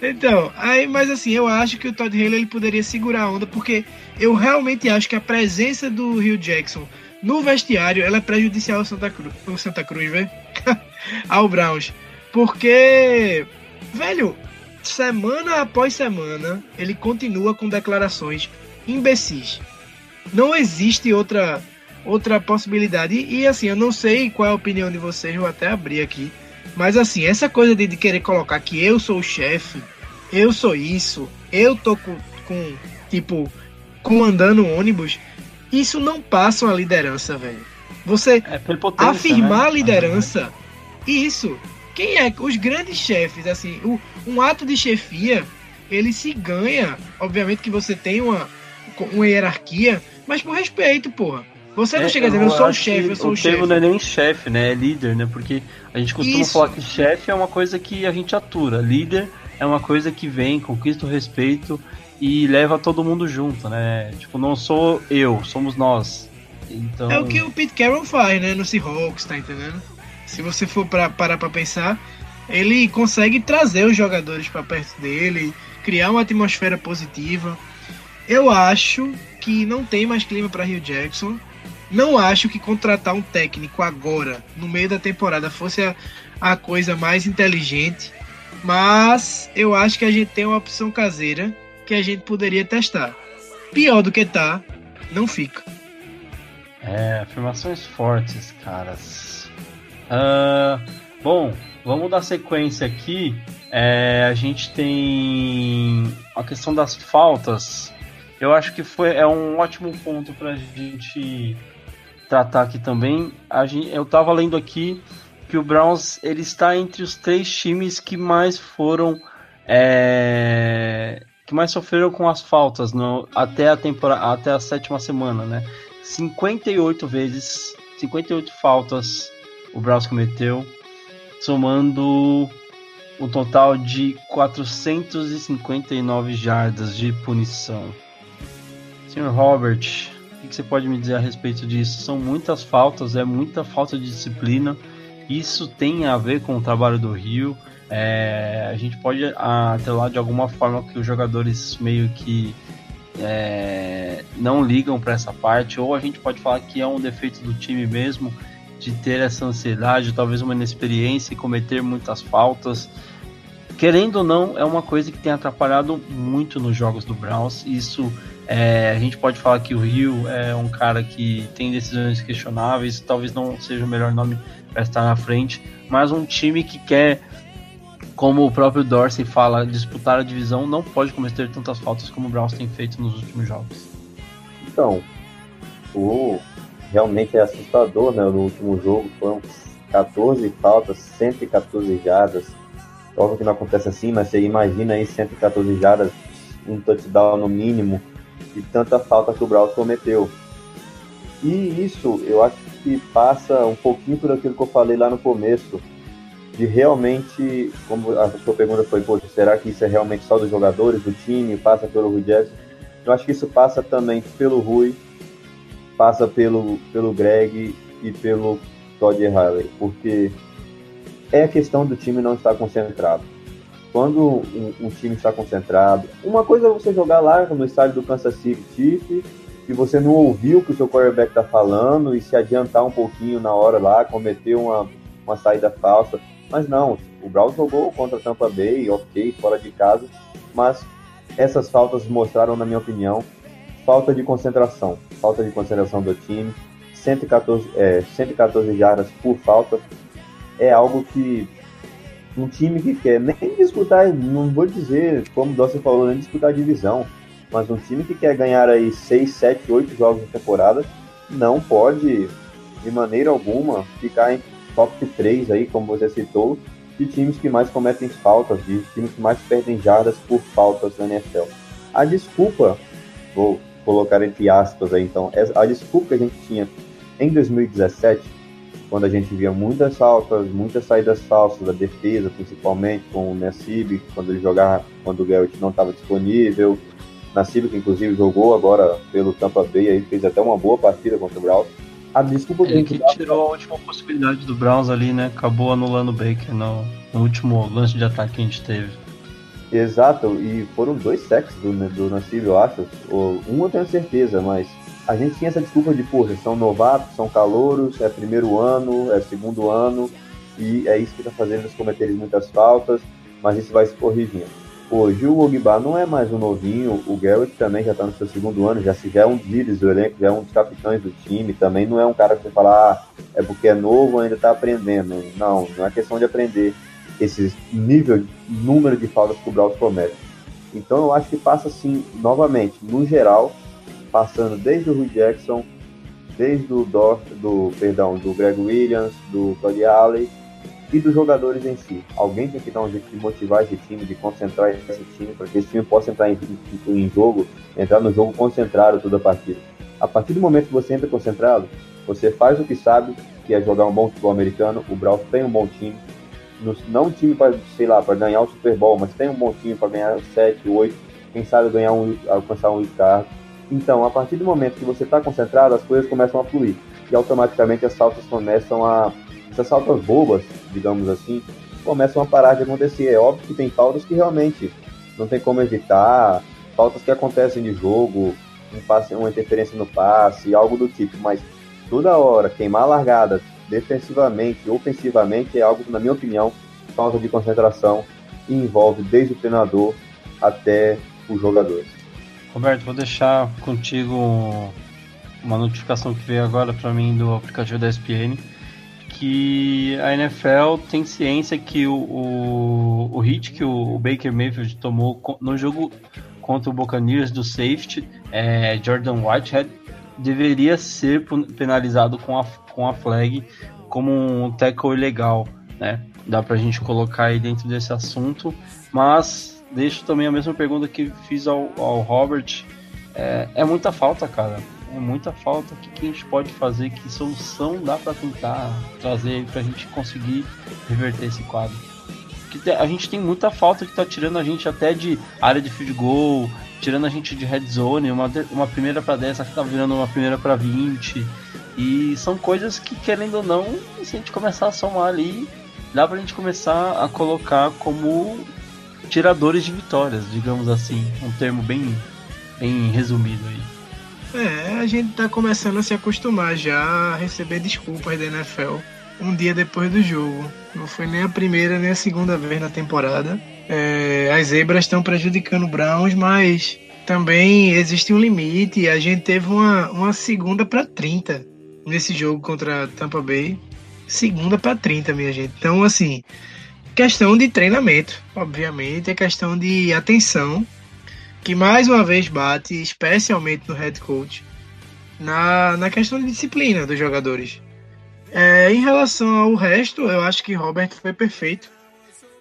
Então, aí, mas assim, eu acho que o Todd Haley ele poderia segurar a onda, porque eu realmente acho que a presença do Rio Jackson no vestiário ela é prejudicial ao Santa Cruz, ao Santa Cruz, velho. ao Browns. Porque, velho, semana após semana, ele continua com declarações imbecis não existe outra outra possibilidade. E, e, assim, eu não sei qual é a opinião de vocês, vou até abrir aqui. Mas assim, essa coisa de, de querer colocar que eu sou o chefe, eu sou isso, eu tô com, com tipo, comandando ônibus, isso não passa uma liderança, velho. Você é afirmar né? a liderança, isso. Quem é? Os grandes chefes, assim, o, um ato de chefia, ele se ganha. Obviamente que você tem uma, uma hierarquia, mas por respeito, porra. Você não é, chega dizendo, eu sou o chefe, eu sou o, chefe. O termo não é nem chefe, né? É líder, né? Porque a gente costuma Isso. falar que chefe é uma coisa que a gente atura. Líder é uma coisa que vem, conquista o respeito e leva todo mundo junto, né? Tipo, não sou eu, somos nós. Então... É o que o Pete Carroll faz, né? No Seahawks, tá entendendo? Se você for pra, parar pra pensar, ele consegue trazer os jogadores para perto dele, criar uma atmosfera positiva. Eu acho que não tem mais clima para Rio Jackson. Não acho que contratar um técnico agora, no meio da temporada, fosse a, a coisa mais inteligente. Mas eu acho que a gente tem uma opção caseira que a gente poderia testar. Pior do que tá, não fica. É, afirmações fortes, caras. Uh, bom, vamos dar sequência aqui. É, a gente tem a questão das faltas. Eu acho que foi é um ótimo ponto para a gente tratar aqui também. Gente, eu estava lendo aqui que o Browns ele está entre os três times que mais foram é, que mais sofreram com as faltas no, até a temporada até a sétima semana, né? 58 vezes, 58 faltas o Browns cometeu, somando um total de 459 jardas de punição. Senhor Robert, o que você pode me dizer a respeito disso? São muitas faltas, é muita falta de disciplina. Isso tem a ver com o trabalho do Rio. É, a gente pode atrelar de alguma forma que os jogadores meio que é, não ligam para essa parte, ou a gente pode falar que é um defeito do time mesmo de ter essa ansiedade, talvez uma inexperiência e cometer muitas faltas. Querendo ou não, é uma coisa que tem atrapalhado muito nos jogos do Browns. Isso é, a gente pode falar que o Rio é um cara que tem decisões questionáveis, talvez não seja o melhor nome para estar na frente, mas um time que quer, como o próprio Dorsey fala, disputar a divisão, não pode cometer tantas faltas como o Browns tem feito nos últimos jogos. Então, o realmente é assustador, né? No último jogo foram 14 faltas, 114 jardas. Óbvio que não acontece assim, mas você imagina aí 114 jardas, um touchdown no mínimo, e tanta falta que o Browns cometeu. E isso eu acho que passa um pouquinho por aquilo que eu falei lá no começo, de realmente, como a sua pergunta foi, poxa, será que isso é realmente só dos jogadores, do time, passa pelo Rui Jackson? Eu acho que isso passa também pelo Rui, passa pelo, pelo Greg e pelo Todd Riley, porque é a questão do time não estar concentrado. Quando um, um, time está concentrado, uma coisa é você jogar lá no estádio do Kansas City Chiefs e você não ouviu o que o seu quarterback está falando e se adiantar um pouquinho na hora lá, cometer uma, uma saída falsa. Mas não, o Browns jogou contra a Tampa Bay, ok, fora de casa, mas essas faltas mostraram, na minha opinião, falta de concentração, falta de concentração do time, 114, é, 114 jardas por falta, é algo que um time que quer nem disputar, não vou dizer, como Dawson falou, nem disputar divisão, mas um time que quer ganhar aí 6, 7, 8 jogos de temporada, não pode, de maneira alguma, ficar em top 3 aí, como você citou, de times que mais cometem faltas, de times que mais perdem jardas por faltas na NFL. A desculpa, vou colocar entre aspas aí então, a desculpa que a gente tinha em 2017, quando a gente via muitas faltas, muitas saídas falsas da defesa, principalmente com o Nassib, quando ele jogava, quando o Garrett não estava disponível, Nassib que inclusive jogou agora pelo Tampa Bay, aí fez até uma boa partida contra o Browns. A desculpa ele que tirou a última possibilidade do Browns ali, né? Acabou anulando o Baker no, no último lance de ataque que a gente teve. Exato, e foram dois sacks do, do Nassib, eu acho. Um eu tenho certeza, mas a gente tinha essa desculpa de, porra, são novatos, são calouros, é primeiro ano, é segundo ano, e é isso que tá fazendo eles cometerem muitas faltas, mas isso vai se corrigindo. Hoje o Ogba não é mais um novinho, o Garrett também já está no seu segundo ano, já, já é um líderes do elenco, já é um dos capitães do time, também não é um cara que você fala, ah, é porque é novo, ainda está aprendendo. Não, não é questão de aprender esse nível, número de faltas que o Browns comete. Então eu acho que passa assim, novamente, no geral, passando desde o Rui Jackson, desde o Dor, do, perdão, do Greg Williams, do Todd Alley e dos jogadores em si. Alguém tem que dar um jeito de motivar esse time, de concentrar esse time, para que esse time possa entrar em, em, em jogo, entrar no jogo concentrado toda a partida. A partir do momento que você entra concentrado, você faz o que sabe, que é jogar um bom futebol americano. O Browns tem um bom time, não um time para, sei lá, para ganhar o Super Bowl, mas tem um bom time para ganhar 7, 8, quem sabe ganhar um, alcançar um card. Então, a partir do momento que você está concentrado, as coisas começam a fluir. E automaticamente as faltas começam a. Essas faltas bobas, digamos assim, começam a parar de acontecer. É óbvio que tem faltas que realmente não tem como evitar, faltas que acontecem de jogo, um passe, uma interferência no passe, algo do tipo, mas toda hora queimar a largada, defensivamente, ofensivamente, é algo que, na minha opinião, falta de concentração e envolve desde o treinador até os jogadores. Roberto, vou deixar contigo uma notificação que veio agora para mim do aplicativo da ESPN, que a NFL tem ciência que o, o, o hit que o Baker Mayfield tomou no jogo contra o Buccaneers do safety, é, Jordan Whitehead, deveria ser penalizado com a, com a flag como um tackle ilegal, né? Dá pra gente colocar aí dentro desse assunto, mas deixo também a mesma pergunta que fiz ao, ao Robert. É, é muita falta, cara é muita falta. O que, que a gente pode fazer? Que solução dá para tentar trazer para a gente conseguir reverter esse quadro? Que a gente tem muita falta que tá tirando a gente até de área de field goal, tirando a gente de red zone, uma, uma primeira para 10 que tá virando uma primeira para 20. E são coisas que, querendo ou não, se a gente começar a somar ali, dá pra gente começar a colocar como tiradores de vitórias, digamos assim, um termo bem, bem resumido aí. É, a gente tá começando a se acostumar já a receber desculpas da NFL um dia depois do jogo. Não foi nem a primeira nem a segunda vez na temporada. É, as zebras estão prejudicando o Browns, mas também existe um limite. A gente teve uma, uma segunda para 30 nesse jogo contra Tampa Bay. Segunda para 30, minha gente. Então, assim, questão de treinamento, obviamente, é questão de atenção que mais uma vez bate, especialmente no head coach, na, na questão de disciplina dos jogadores. É, em relação ao resto, eu acho que Robert foi perfeito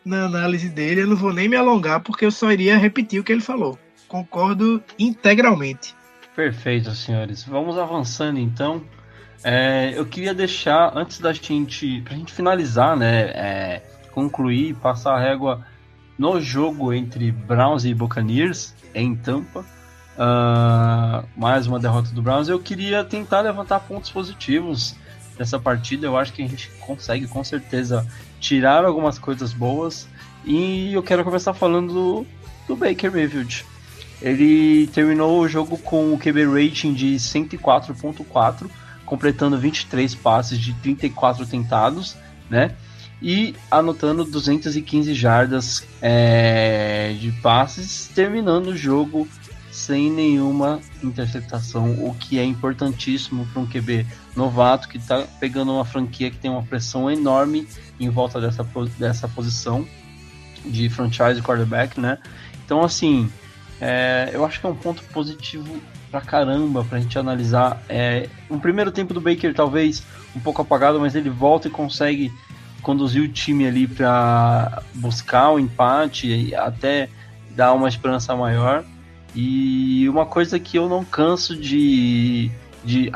na análise dele. Eu não vou nem me alongar porque eu só iria repetir o que ele falou. Concordo integralmente. Perfeito, senhores. Vamos avançando então. É, eu queria deixar, antes da gente, pra gente finalizar, né, é, concluir, passar a régua no jogo entre Browns e Buccaneers, em Tampa. Uh, mais uma derrota do Browns. Eu queria tentar levantar pontos positivos dessa partida. Eu acho que a gente consegue com certeza tirar algumas coisas boas. E eu quero começar falando do, do Baker Mayfield. Ele terminou o jogo com o QB rating de 104.4, completando 23 passes de 34 tentados, né? E anotando 215 jardas é, de passes, terminando o jogo sem nenhuma interceptação, o que é importantíssimo para um QB novato que está pegando uma franquia que tem uma pressão enorme em volta dessa, dessa posição de franchise quarterback, né? Então, assim, é, eu acho que é um ponto positivo pra caramba pra gente analisar. É, um primeiro tempo do Baker talvez um pouco apagado, mas ele volta e consegue conduziu o time ali para buscar o empate e até dar uma esperança maior. E uma coisa que eu não canso de, de,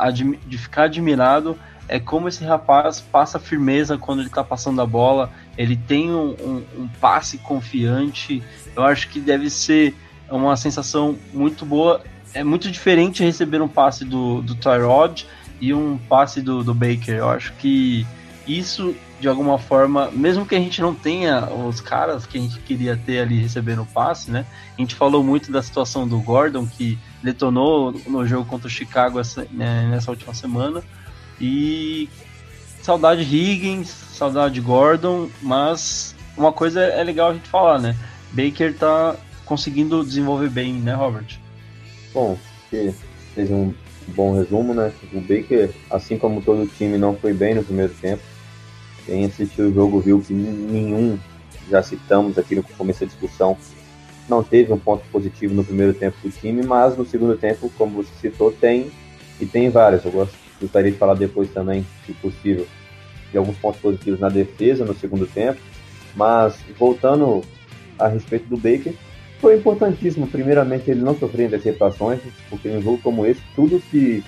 de ficar admirado é como esse rapaz passa firmeza quando ele está passando a bola. Ele tem um, um, um, passe confiante. Eu acho que deve ser uma sensação muito boa. É muito diferente receber um passe do, do Tyrod e um passe do, do Baker. Eu acho que isso de alguma forma, mesmo que a gente não tenha os caras que a gente queria ter ali recebendo o passe, né? A gente falou muito da situação do Gordon, que detonou no jogo contra o Chicago essa, né, nessa última semana. E saudade Higgins, saudade Gordon, mas uma coisa é legal a gente falar, né? Baker tá conseguindo desenvolver bem, né, Robert? Bom, fez um bom resumo, né? O Baker, assim como todo o time, não foi bem no primeiro tempo quem assistiu o jogo viu que nenhum, já citamos aqui no começo da discussão, não teve um ponto positivo no primeiro tempo do time, mas no segundo tempo, como você citou, tem e tem vários. Eu gostaria de falar depois também, se possível, de alguns pontos positivos na defesa no segundo tempo. Mas voltando a respeito do Baker, foi importantíssimo. Primeiramente, ele não sofreu interceptações, porque em um jogo como esse, tudo que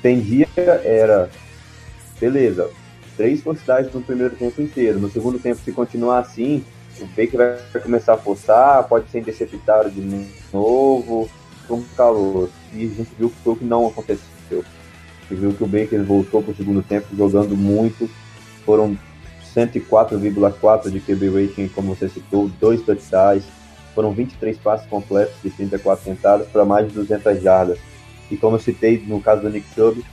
tendia era beleza, três velocidades no primeiro tempo inteiro. No segundo tempo, se continuar assim, o Baker vai começar a forçar, pode ser interceptado de novo, com calor. E a gente viu que foi o que não aconteceu. A gente viu que o Baker voltou para o segundo tempo jogando muito. Foram 104,4 de QB rating, como você citou, dois touchdowns. Foram 23 passes completos de 34 tentados para mais de 200 jardas. E como eu citei no caso do Nick Chubb,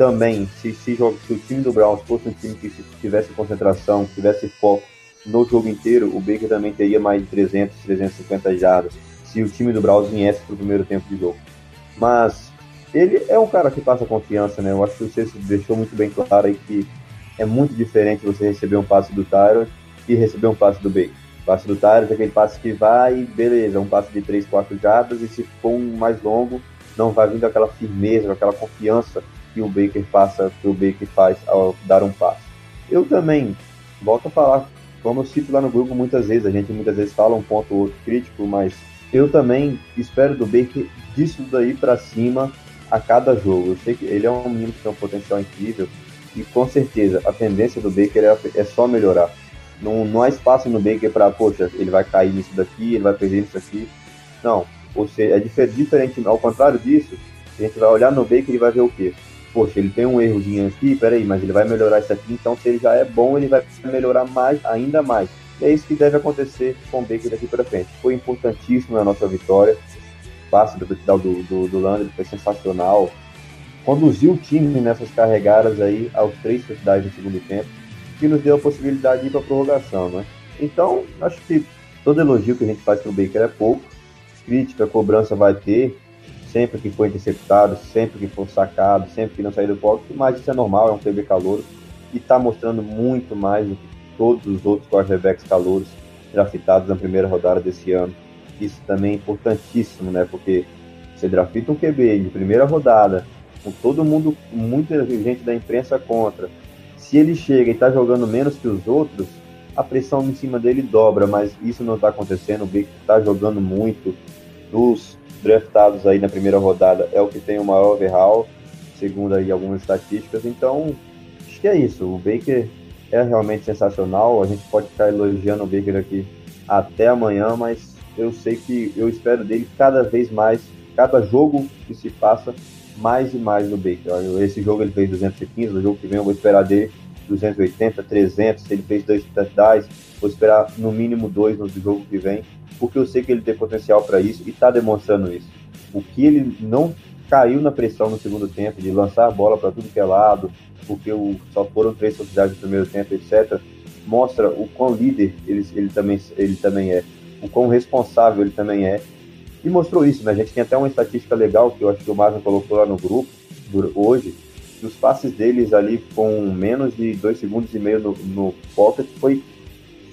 também, se, se, se, o time do Browns fosse um time que tivesse concentração, tivesse foco no jogo inteiro, o Baker também teria mais de 300, 350 jardas, se o time do Browns viesse para o primeiro tempo de jogo. Mas ele é um cara que passa confiança, né? Eu acho que você deixou muito bem claro aí que é muito diferente você receber um passe do Tyron e receber um passe do Baker. O passe do Tyron é aquele passe que vai, beleza, um passe de 3, 4 jardas, e se for um mais longo, não vai vindo aquela firmeza, aquela confiança que o Baker passa, que o Baker faz ao dar um passe. Eu também volto a falar, como eu cito lá no grupo muitas vezes, a gente muitas vezes fala um ponto ou outro crítico, mas eu também espero do Baker disso daí para cima a cada jogo. Eu sei que ele é um menino que tem um potencial incrível e com certeza a tendência do Baker é, é só melhorar. Não, não há espaço no Baker para, poxa, ele vai cair nisso daqui, ele vai perder nisso aqui. Não, ou seja, é difer diferente, ao contrário disso, a gente vai olhar no Baker e vai ver o quê? Poxa, ele tem um errozinho aqui, peraí, mas ele vai melhorar isso aqui, então se ele já é bom, ele vai melhorar mais, ainda mais. E é isso que deve acontecer com o Baker daqui para frente. Foi importantíssimo na nossa vitória. O passe do, do, do, do Landry foi sensacional. Conduziu o time nessas carregadas aí aos três touchdowns no segundo tempo, que nos deu a possibilidade de ir para prorrogação, né? Então, acho que todo elogio que a gente faz pro Baker é pouco crítica, cobrança vai ter, sempre que for interceptado, sempre que for sacado, sempre que não sair do pocket, mas isso é normal, é um QB calouro e está mostrando muito mais do que todos os outros quarterbacks calouros draftados na primeira rodada desse ano. Isso também é importantíssimo, né? Porque você drafta um QB de primeira rodada, com todo mundo, muita gente da imprensa contra. Se ele chega e está jogando menos que os outros, a pressão em cima dele dobra, mas isso não está acontecendo. O Baker está jogando muito, dos draftados aí na primeira rodada é o que tem o maior overhaul, segundo aí algumas estatísticas. Então, acho que é isso. O Baker é realmente sensacional. A gente pode ficar elogiando o Baker aqui até amanhã, mas eu sei que eu espero dele cada vez mais, cada jogo que se passa, mais e mais no Baker. Esse jogo ele fez 215, no jogo que vem eu vou esperar dele 280, 300. Se ele fez dois touchdowns, vou esperar no mínimo dois no jogo que vem porque eu sei que ele tem potencial para isso e está demonstrando isso. O que ele não caiu na pressão no segundo tempo, de lançar a bola para tudo que é lado, porque o, só foram três oportunidades no primeiro tempo, etc., mostra o quão líder ele, ele, também, ele também é, o quão responsável ele também é. E mostrou isso, né? A gente tem até uma estatística legal que eu acho que o Marvin colocou lá no grupo hoje, que os passes deles ali com menos de dois segundos e meio no, no pocket foi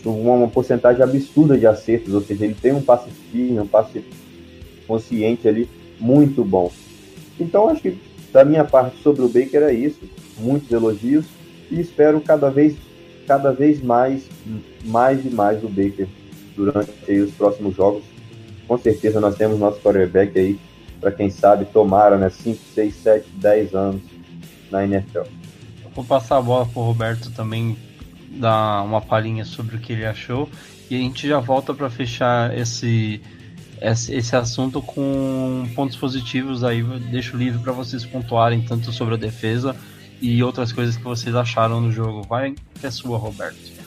uma porcentagem absurda de acertos, ou seja, ele tem um passe firme, um passe consciente ali muito bom. Então, acho que da minha parte sobre o Baker é isso, muitos elogios e espero cada vez, cada vez mais, mais e mais do Baker durante aí, os próximos jogos. Com certeza nós temos nosso quarterback aí, para quem sabe, tomara, né, 5, 6, 7, 10 anos na NFL. Vou passar a bola para o Roberto também dar uma palhinha sobre o que ele achou e a gente já volta para fechar esse, esse, esse assunto com pontos positivos aí deixo livre para vocês pontuarem tanto sobre a defesa e outras coisas que vocês acharam no jogo. Vai que é sua, Roberto.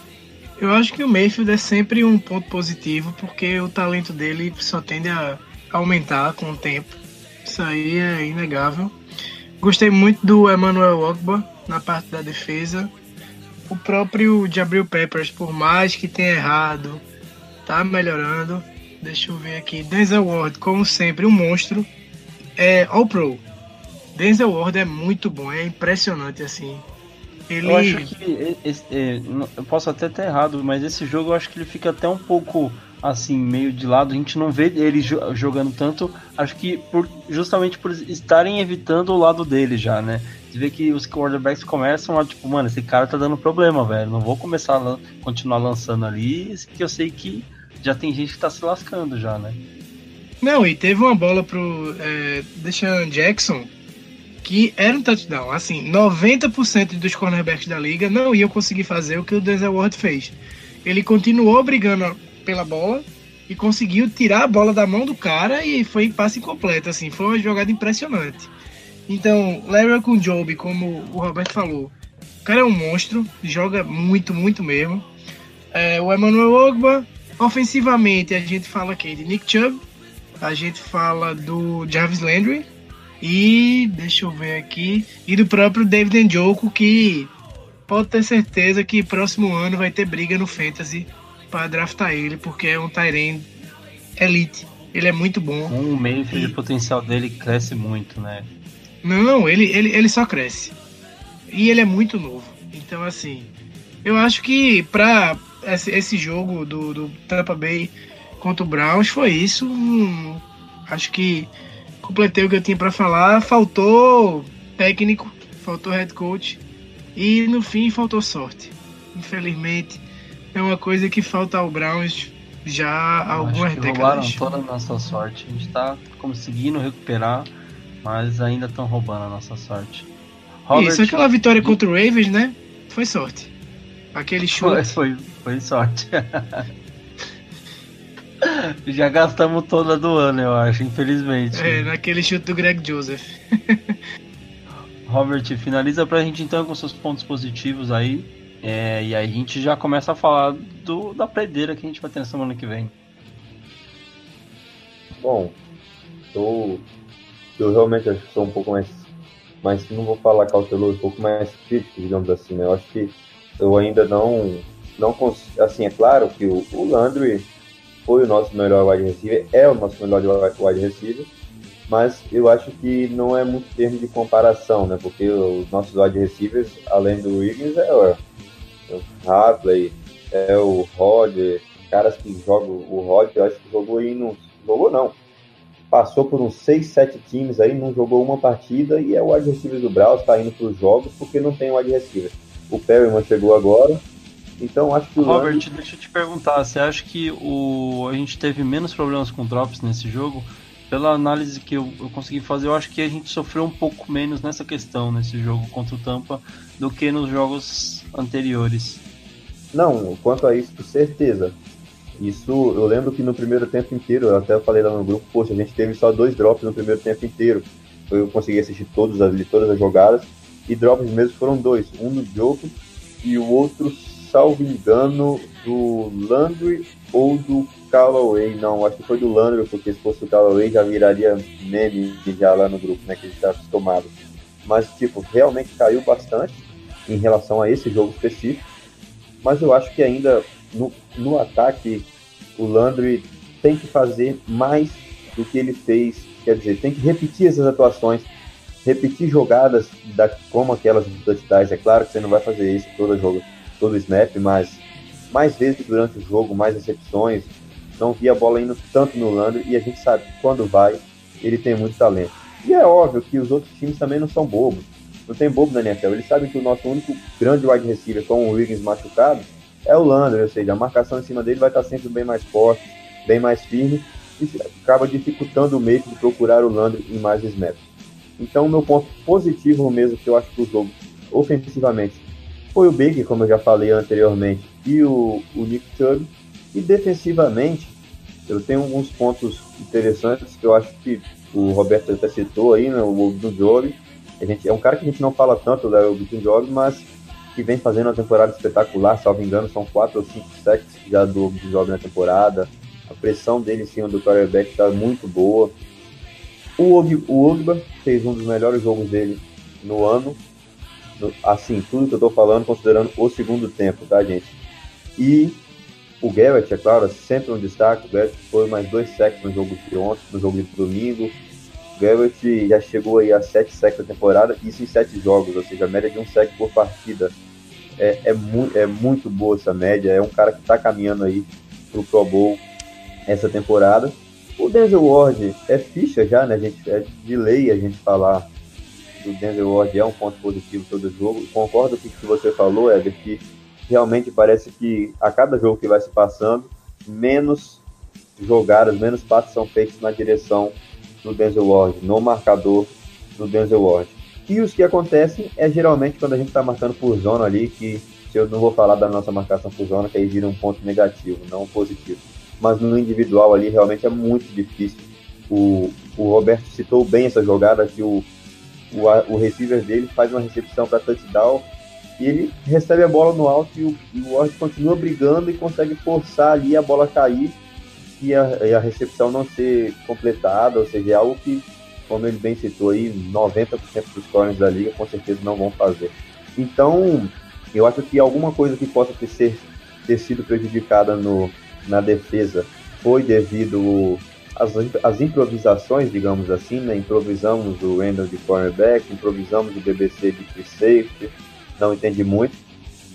Eu acho que o Mayfield é sempre um ponto positivo porque o talento dele só tende a aumentar com o tempo. Isso aí é inegável. Gostei muito do Emmanuel Ogba na parte da defesa o próprio Jabril Peppers, por mais que tenha errado, tá melhorando. Deixa eu ver aqui. Denzel Ward, como sempre, um monstro. É All Pro. Denzel Ward é muito bom, é impressionante assim. Ele... Eu acho que é, eu posso até estar errado, mas esse jogo eu acho que ele fica até um pouco assim meio de lado. A gente não vê ele jogando tanto. Acho que por, justamente por estarem evitando o lado dele já, né? Você vê que os quarterbacks começam a, tipo, mano, esse cara tá dando problema, velho. Não vou começar a continuar lançando ali, que eu sei que já tem gente que tá se lascando já, né? Não, e teve uma bola pro é, Deshaun Jackson que era um touchdown. Assim, 90% dos cornerbacks da liga não iam conseguir fazer o que o Denzel Ward fez. Ele continuou brigando pela bola e conseguiu tirar a bola da mão do cara e foi passe incompleto, assim. Foi uma jogada impressionante. Então, Larry com Job, como o Roberto falou, o cara é um monstro, joga muito, muito mesmo. É, o Emmanuel Ogba, ofensivamente, a gente fala aqui de Nick Chubb, a gente fala do Jarvis Landry e, deixa eu ver aqui, e do próprio David Njoku, que pode ter certeza que próximo ano vai ter briga no Fantasy para draftar ele, porque é um Tyrene elite. Ele é muito bom. Um meio e... o potencial dele cresce muito, né? Não, ele, ele, ele só cresce. E ele é muito novo. Então, assim, eu acho que pra esse, esse jogo do, do Tampa Bay contra o Browns foi isso. Hum, acho que completei o que eu tinha para falar. Faltou técnico, faltou head coach e no fim faltou sorte. Infelizmente, é uma coisa que falta ao Browns já há algumas Acho que décadas. roubaram toda a nossa sorte. A gente tá conseguindo recuperar, mas ainda estão roubando a nossa sorte. Isso, aquela vitória contra o Ravens, né? Foi sorte. Aquele foi, chute. foi, foi sorte. Já gastamos toda do ano, eu acho, infelizmente. É, naquele chute do Greg Joseph. Robert, finaliza pra gente então com seus pontos positivos aí. É, e aí a gente já começa a falar do, da predeira que a gente vai ter na semana que vem. Bom, eu, eu realmente acho que sou um pouco mais, mais, não vou falar cauteloso, um pouco mais crítico, digamos assim, né? Eu acho que eu ainda não, não assim, é claro que o, o Landry foi o nosso melhor wide receiver, é o nosso melhor wide receiver, mas eu acho que não é muito termo de comparação, né? Porque os nossos wide receivers, além do Wiggins, é o, é o Hadley, é o Roger, caras que jogam, o Roger, eu acho que jogou aí, não jogou não, passou por uns 6, 7 times aí, não jogou uma partida e é o wide receiver do Browns, está indo para os jogos porque não tem wide receiver. O Perryman chegou agora, então acho que o Robert, deixa eu te perguntar, você acha que o, a gente teve menos problemas com drops nesse jogo? Pela análise que eu, eu consegui fazer, eu acho que a gente sofreu um pouco menos nessa questão, nesse jogo contra o Tampa, do que nos jogos anteriores. Não, quanto a isso, com certeza. Isso, eu lembro que no primeiro tempo inteiro, eu até falei lá no grupo, poxa, a gente teve só dois drops no primeiro tempo inteiro. Eu consegui assistir todos as, todas as jogadas, e drops mesmo foram dois. Um do Jogo e o outro, salvo engano, do Landry ou do Callaway. Não, acho que foi do Landry, porque se fosse o Callaway já viraria meme já lá no grupo, né, que a gente tá acostumado. Mas, tipo, realmente caiu bastante em relação a esse jogo específico mas eu acho que ainda no, no ataque o Landry tem que fazer mais do que ele fez, quer dizer, tem que repetir essas atuações, repetir jogadas da, como aquelas do touchdowns. É claro que você não vai fazer isso todo jogo, todo snap, mas mais vezes durante o jogo, mais recepções. Não vi a bola indo tanto no Landry e a gente sabe que quando vai, ele tem muito talento. E é óbvio que os outros times também não são bobos não tem bobo na NFL. Eles sabem que o nosso único grande wide receiver com o Wiggins machucado é o Landry, ou seja, a marcação em cima dele vai estar sempre bem mais forte, bem mais firme, e acaba dificultando o meio de procurar o Landry em mais snaps. Então, meu ponto positivo mesmo, que eu acho que o jogo, ofensivamente, foi o Big, como eu já falei anteriormente, e o, o Nick Chubb, e defensivamente, eu tenho alguns pontos interessantes que eu acho que o Roberto até citou aí, né, o do Job, a gente, é um cara que a gente não fala tanto, né, o Bitin Job, mas que vem fazendo uma temporada espetacular, salvo engano, são quatro ou cinco sacks já do Job na temporada. A pressão dele em cima do quarterback está muito boa. O, Og, o Ogba fez um dos melhores jogos dele no ano. No, assim, tudo que eu tô falando, considerando o segundo tempo, tá, gente? E o Garrett, é claro, sempre um destaque. O Garrett foi mais dois sacks no jogo de ontem, no jogo de domingo. Garrett já chegou aí a 7 sacks na temporada, isso em 7 jogos, ou seja, a média de um sack por partida. É, é, mu é muito boa essa média, é um cara que está caminhando aí pro Pro Bowl essa temporada. O Denzel Ward é ficha já, né, gente? É de lei a gente falar do Denzel Ward, é um ponto positivo todo jogo. Concordo com o que você falou, Eder, que realmente parece que a cada jogo que vai se passando, menos jogadas, menos passos são feitos na direção do Denzel Ward, no marcador do Denzel Ward. E os que acontecem é geralmente quando a gente está marcando por zona ali, que eu não vou falar da nossa marcação por zona, que aí vira um ponto negativo, não positivo. Mas no individual ali realmente é muito difícil. O, o Roberto citou bem essa jogada que o, o, o receiver dele faz uma recepção para touchdown e ele recebe a bola no alto e o, e o Ward continua brigando e consegue forçar ali a bola cair e a, e a, recepção não ser completada, ou seja, é algo que, como ele bem citou aí, 90% dos corners da liga com certeza não vão fazer. Então, eu acho que alguma coisa que possa ter, ser, ter sido prejudicada no, na defesa foi devido às, às improvisações, digamos assim, né? improvisamos o Randall de cornerback, improvisamos o BBC de free safety, não entendi muito.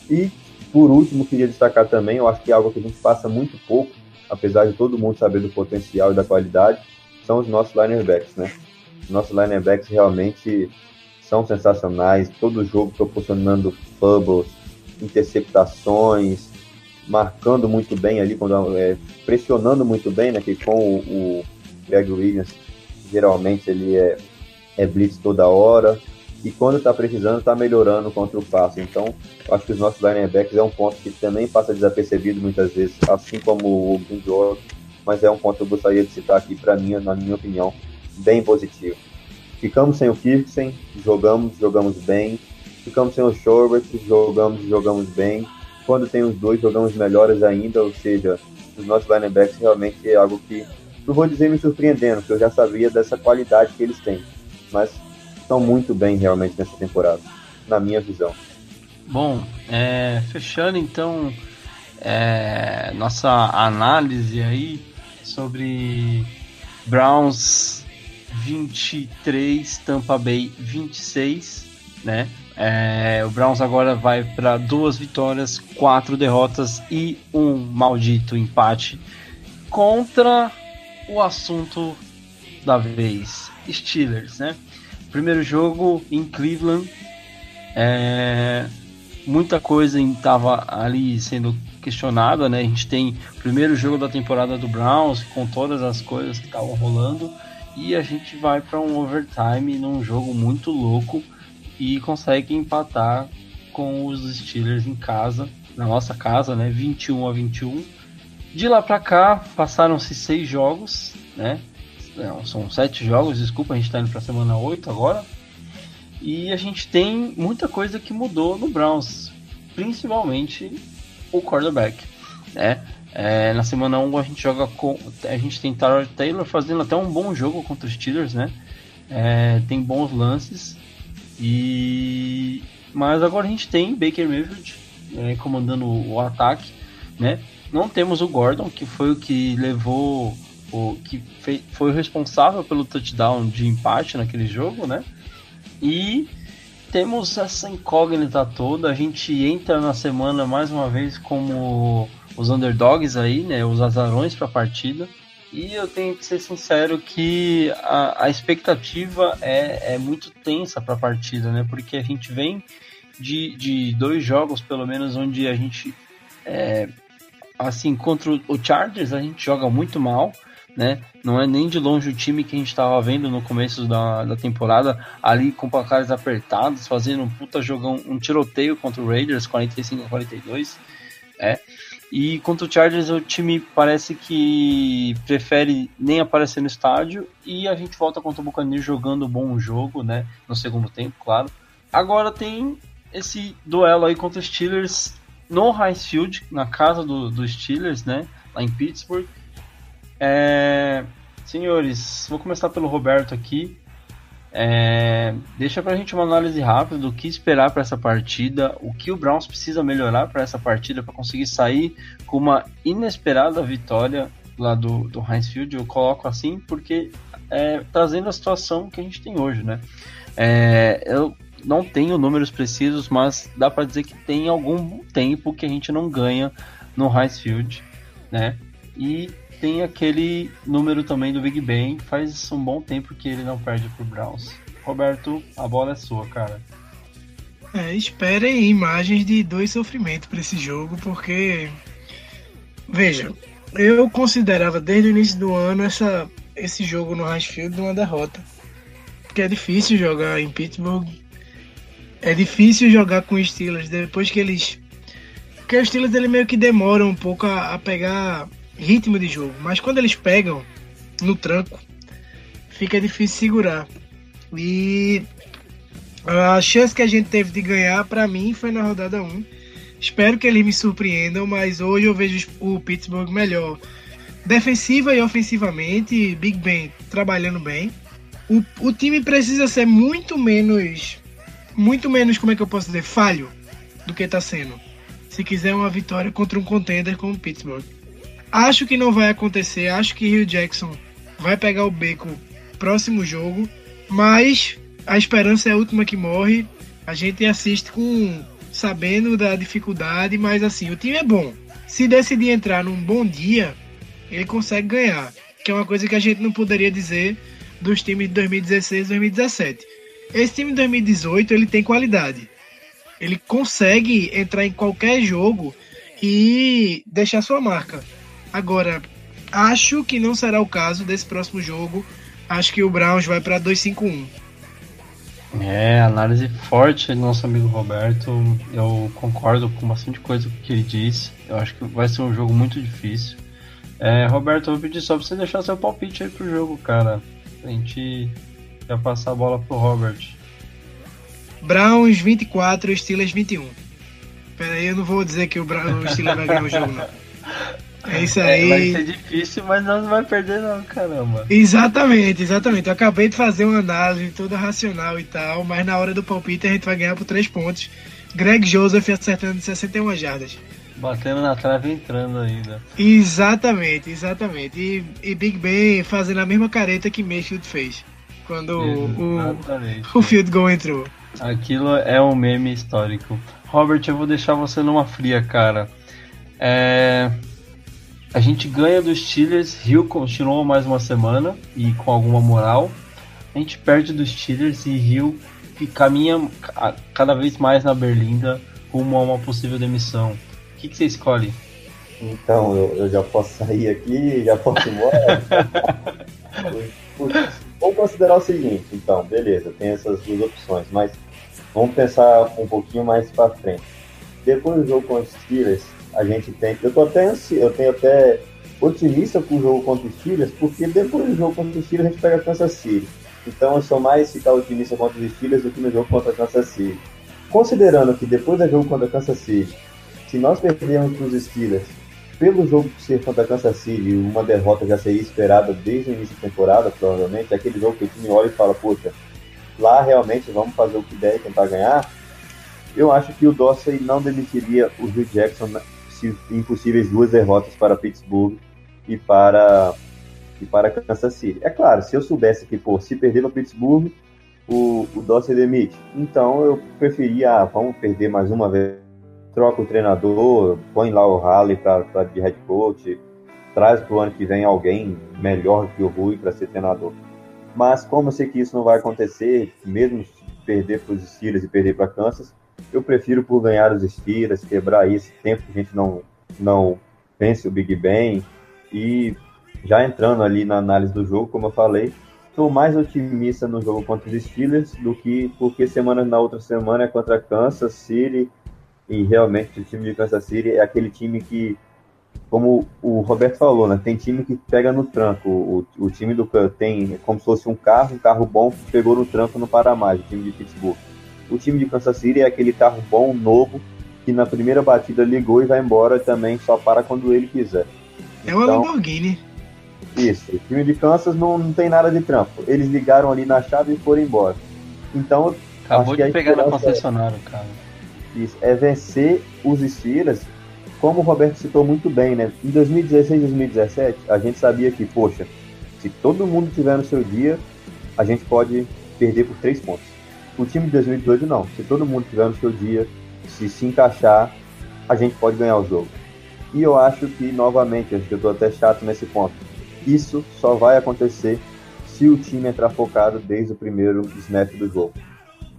E, por último, queria destacar também, eu acho que é algo que a gente passa muito pouco, apesar de todo mundo saber do potencial e da qualidade, são os nossos linerbacks, né? Os nossos linerbacks realmente são sensacionais, todo jogo proporcionando fumbles, interceptações, marcando muito bem ali, quando, é, pressionando muito bem, né? Que com o, o Greg Williams, geralmente ele é, é blitz toda hora, e quando está precisando, está melhorando contra o passe. Então, acho que os nossos linebackers é um ponto que também passa desapercebido muitas vezes, assim como o Gunjor, mas é um ponto que eu gostaria de citar aqui, para mim, na minha opinião, bem positivo. Ficamos sem o Kirksen, jogamos, jogamos bem. Ficamos sem o Shorbert, jogamos, jogamos bem. Quando tem os dois, jogamos melhores ainda, ou seja, os nossos linebacks realmente é algo que, não vou dizer me surpreendendo, porque eu já sabia dessa qualidade que eles têm, mas estão muito bem realmente nessa temporada, na minha visão. Bom, é, fechando então é, nossa análise aí sobre Browns 23, Tampa Bay 26, né? É, o Browns agora vai para duas vitórias, quatro derrotas e um maldito empate contra o assunto da vez, Steelers, né? Primeiro jogo em Cleveland, é, muita coisa estava ali sendo questionada, né? A gente tem o primeiro jogo da temporada do Browns com todas as coisas que estavam rolando e a gente vai para um overtime num jogo muito louco e consegue empatar com os Steelers em casa, na nossa casa, né? 21 a 21. De lá para cá passaram-se seis jogos, né? Não, são sete jogos, desculpa, a gente está indo para a semana 8 agora. E a gente tem muita coisa que mudou no Browns, principalmente o quarterback, né? É, na semana 1 a gente joga com. A gente tem Tyler Taylor fazendo até um bom jogo contra os Steelers, né? É, tem bons lances. E. Mas agora a gente tem Baker Mayfield é, comandando o ataque, né? Não temos o Gordon, que foi o que levou o que foi o responsável pelo touchdown de empate naquele jogo, né? E temos essa incógnita toda. A gente entra na semana mais uma vez como os underdogs aí, né? Os azarões para a partida. E eu tenho que ser sincero que a, a expectativa é, é muito tensa para a partida, né? Porque a gente vem de, de dois jogos, pelo menos, onde a gente, é, assim, contra o Chargers, a gente joga muito mal né? Não é nem de longe o time que a gente estava vendo no começo da, da temporada, ali com placares apertados, fazendo um puta jogão, um tiroteio contra o Raiders, 45 a 42, é. E contra o Chargers o time parece que prefere nem aparecer no estádio e a gente volta contra o Buccaneers jogando um bom jogo, né? No segundo tempo, claro. Agora tem esse duelo aí contra os Steelers no Heinz Field, na casa dos do Steelers, né? Lá em Pittsburgh. É, senhores, vou começar pelo Roberto aqui. É, deixa pra gente uma análise rápida do que esperar para essa partida, o que o Browns precisa melhorar para essa partida para conseguir sair com uma inesperada vitória lá do, do Heinz Field. Eu coloco assim porque é, trazendo a situação que a gente tem hoje, né? É, eu não tenho números precisos, mas dá para dizer que tem algum tempo que a gente não ganha no Heinz Field, né? E tem aquele número também do Big Ben, faz um bom tempo que ele não perde pro Browns. Roberto, a bola é sua, cara. É, esperem imagens de dois sofrimentos para esse jogo, porque veja, eu considerava desde o início do ano essa, esse jogo no Field uma derrota. Porque é difícil jogar em Pittsburgh. É difícil jogar com os Steelers depois que eles. Porque os Steelers ele meio que demoram um pouco a, a pegar ritmo de jogo. Mas quando eles pegam no tranco, fica difícil segurar. E a chance que a gente teve de ganhar, para mim, foi na rodada 1. Espero que eles me surpreendam, mas hoje eu vejo o Pittsburgh melhor defensiva e ofensivamente. Big Ben trabalhando bem. O, o time precisa ser muito menos. Muito menos, como é que eu posso dizer? Falho do que está sendo. Se quiser uma vitória contra um contender como Pittsburgh. Acho que não vai acontecer. Acho que Rio Jackson vai pegar o beco próximo jogo. Mas a esperança é a última que morre. A gente assiste com sabendo da dificuldade, mas assim, o time é bom. Se decidir entrar num bom dia, ele consegue ganhar, que é uma coisa que a gente não poderia dizer dos times de 2016 e 2017. Esse time de 2018, ele tem qualidade. Ele consegue entrar em qualquer jogo e deixar sua marca. Agora, acho que não será o caso desse próximo jogo. Acho que o Browns vai para 2-5-1. É, análise forte do nosso amigo Roberto. Eu concordo com bastante coisa que ele disse. Eu acho que vai ser um jogo muito difícil. É, Roberto, eu vou pedir só pra você deixar seu palpite aí pro jogo, cara. A gente vai passar a bola pro Robert. Browns 24, Steelers 21. Pera aí, eu não vou dizer que o, Brown, o Steelers vai ganhar o jogo, não. É isso aí. É, vai ser difícil, mas não vai perder não, caramba. Exatamente, exatamente. Eu acabei de fazer uma análise toda racional e tal, mas na hora do palpite a gente vai ganhar por 3 pontos. Greg Joseph acertando 61 jardas. Batendo na trave e entrando ainda. Exatamente, exatamente. E, e Big Ben fazendo a mesma careta que Mayfield fez. Quando o, o field goal entrou. Aquilo é um meme histórico. Robert, eu vou deixar você numa fria, cara. É... A gente ganha dos Steelers, Rio continuou mais uma semana e com alguma moral. A gente perde dos Steelers e Rio caminha cada vez mais na berlinda rumo a uma possível demissão. O que, que você escolhe? Então, eu, eu, já posso sair aqui, já posso ir embora. Vamos considerar o seguinte, então, beleza, tem essas duas opções, mas vamos pensar um pouquinho mais para frente. Depois do jogo com os Steelers, a gente tem. Eu tô até ansi, eu tenho até otimista com o jogo contra os Steelers, porque depois do jogo contra os Steelers a gente pega Kansas City. Então eu sou mais ficar otimista contra os Steelers do que no jogo contra Kansas City. Considerando que depois do jogo contra Kansas City, se nós perdermos para os Steelers, pelo jogo ser contra Kansas City, uma derrota já seria esperada desde o início da temporada, provavelmente, aquele jogo que o time olha e fala, puta, lá realmente vamos fazer o que der e tentar ganhar, eu acho que o Dorsey não demitiria o Hugh Jackson em possíveis duas derrotas para Pittsburgh e para e para Kansas City. É claro, se eu soubesse que, pô, se perder no Pittsburgh, o, o Dorsey demite. Então eu preferia, ah, vamos perder mais uma vez. Troca o treinador, põe lá o Halley para de head coach, traz para o ano que vem alguém melhor que o Rui para ser treinador. Mas como eu sei que isso não vai acontecer, mesmo perder para os Steelers e perder para Kansas, eu prefiro por ganhar os Steelers, quebrar esse tempo que a gente não, não vence o Big Ben. E já entrando ali na análise do jogo, como eu falei, estou mais otimista no jogo contra os Steelers do que porque semana na outra semana é contra Kansas City. E realmente o time de Kansas City é aquele time que como o Roberto falou, né? Tem time que pega no tranco. O, o time do tem como se fosse um carro, um carro bom que pegou no tranco no Paramá, o time de Pittsburgh. O time de Kansas City é aquele carro bom, novo, que na primeira batida ligou e vai embora também, só para quando ele quiser. É uma então, Lamborghini. Isso, o time de Kansas não, não tem nada de trampo. Eles ligaram ali na chave e foram embora. Então. Acabou de pegar na concessionária, cara. Isso, é vencer os Steelers como o Roberto citou muito bem, né? Em 2016 e 2017, a gente sabia que, poxa, se todo mundo tiver no seu dia, a gente pode perder por três pontos. O time de 2018 não. Se todo mundo tiver no seu dia, se se encaixar, a gente pode ganhar o jogo. E eu acho que, novamente, acho que eu tô até chato nesse ponto. Isso só vai acontecer se o time entrar focado desde o primeiro snap do jogo.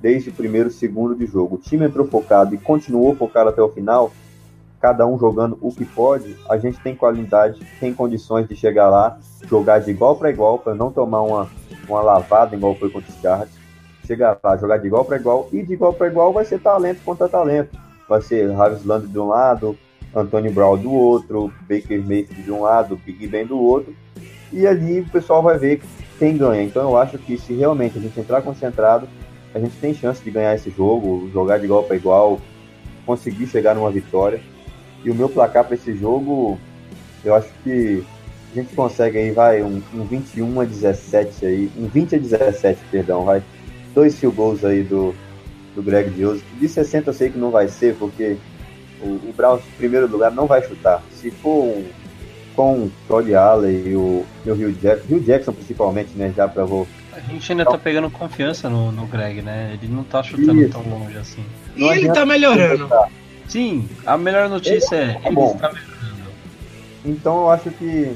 Desde o primeiro segundo de jogo. O time entrou focado e continuou focado até o final, cada um jogando o que pode, a gente tem qualidade, tem condições de chegar lá, jogar de igual para igual, para não tomar uma, uma lavada igual foi contra os Chargers. Chegar lá, jogar de igual para igual, e de igual para igual vai ser talento contra talento. Vai ser Harris Land de um lado, Anthony Brown do outro, Baker Mayfield de um lado, Big Ben do outro. E ali o pessoal vai ver quem ganha. Então eu acho que se realmente a gente entrar concentrado, a gente tem chance de ganhar esse jogo, jogar de igual para igual, conseguir chegar numa vitória. E o meu placar para esse jogo, eu acho que a gente consegue aí, vai, um, um 21 a 17 aí, um 20 a 17, perdão, vai. Dois field goals aí do, do Greg Joseph. De 60 eu sei que não vai ser, porque o, o Browns, em primeiro lugar, não vai chutar. Se for um, com o Todd Allen e o, e o Hugh Jackson, Hugh Jackson principalmente, né, já para vou A gente ainda tá pegando confiança no, no Greg, né? Ele não tá chutando Isso. tão longe assim. E ele tá melhorando. Sim, a melhor notícia é ele bom. está melhorando. Então eu acho que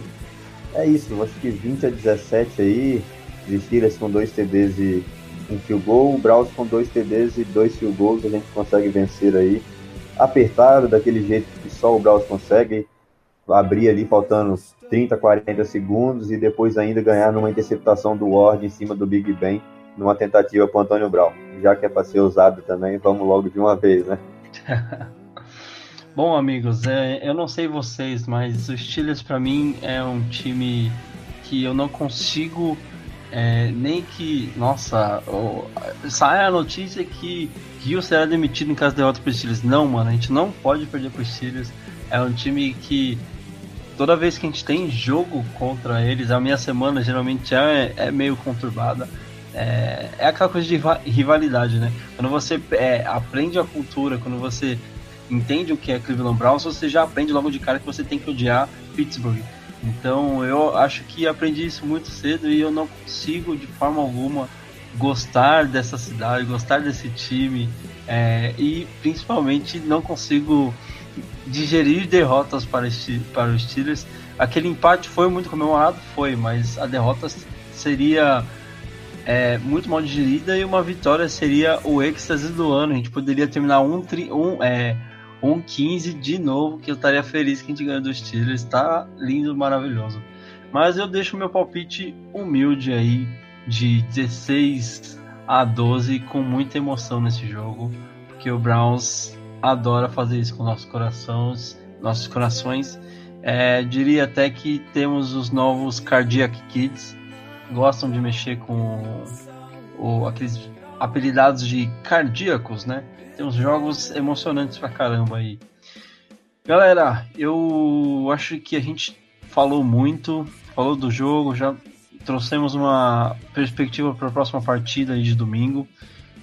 é isso. Eu acho que 20 a 17 aí, os Steelers com dois TDs e um field goal, o Browns com dois TDs e dois field goals, a gente consegue vencer aí. Apertado, daquele jeito que só o Browns consegue, abrir ali faltando 30, 40 segundos e depois ainda ganhar numa interceptação do Ward em cima do Big Ben, numa tentativa pro Antônio Brown. Já que é para ser usado também, vamos logo de uma vez, né? Bom, amigos, é, eu não sei vocês, mas o Steelers pra mim é um time que eu não consigo é, nem que, nossa, ó, sai a notícia que Rio será demitido em caso de derrota pro Steelers. Não, mano, a gente não pode perder pro Steelers. É um time que toda vez que a gente tem jogo contra eles, a minha semana geralmente é, é meio conturbada. É, é aquela coisa de riva- rivalidade, né? Quando você é, aprende a cultura, quando você entende o que é Cleveland Browns, você já aprende logo de cara que você tem que odiar Pittsburgh. Então eu acho que aprendi isso muito cedo e eu não consigo de forma alguma gostar dessa cidade, gostar desse time é, e principalmente não consigo digerir derrotas para, para os Steelers. Aquele empate foi muito comemorado, foi, mas a derrota seria é, muito mal digerida e uma vitória seria o êxtase do ano. A gente poderia terminar um, tri, um, é, um 15 de novo, que eu estaria feliz que a gente ganhou dos Steelers. Tá lindo, maravilhoso. Mas eu deixo meu palpite humilde aí de 16 a 12 com muita emoção nesse jogo, porque o Browns adora fazer isso com nossos corações, nossos corações. É, diria até que temos os novos Cardiac Kids, gostam de mexer com o, aqueles apelidados de cardíacos, né? Tem uns jogos emocionantes pra caramba aí. Galera, eu acho que a gente falou muito, falou do jogo, já trouxemos uma perspectiva para a próxima partida de domingo.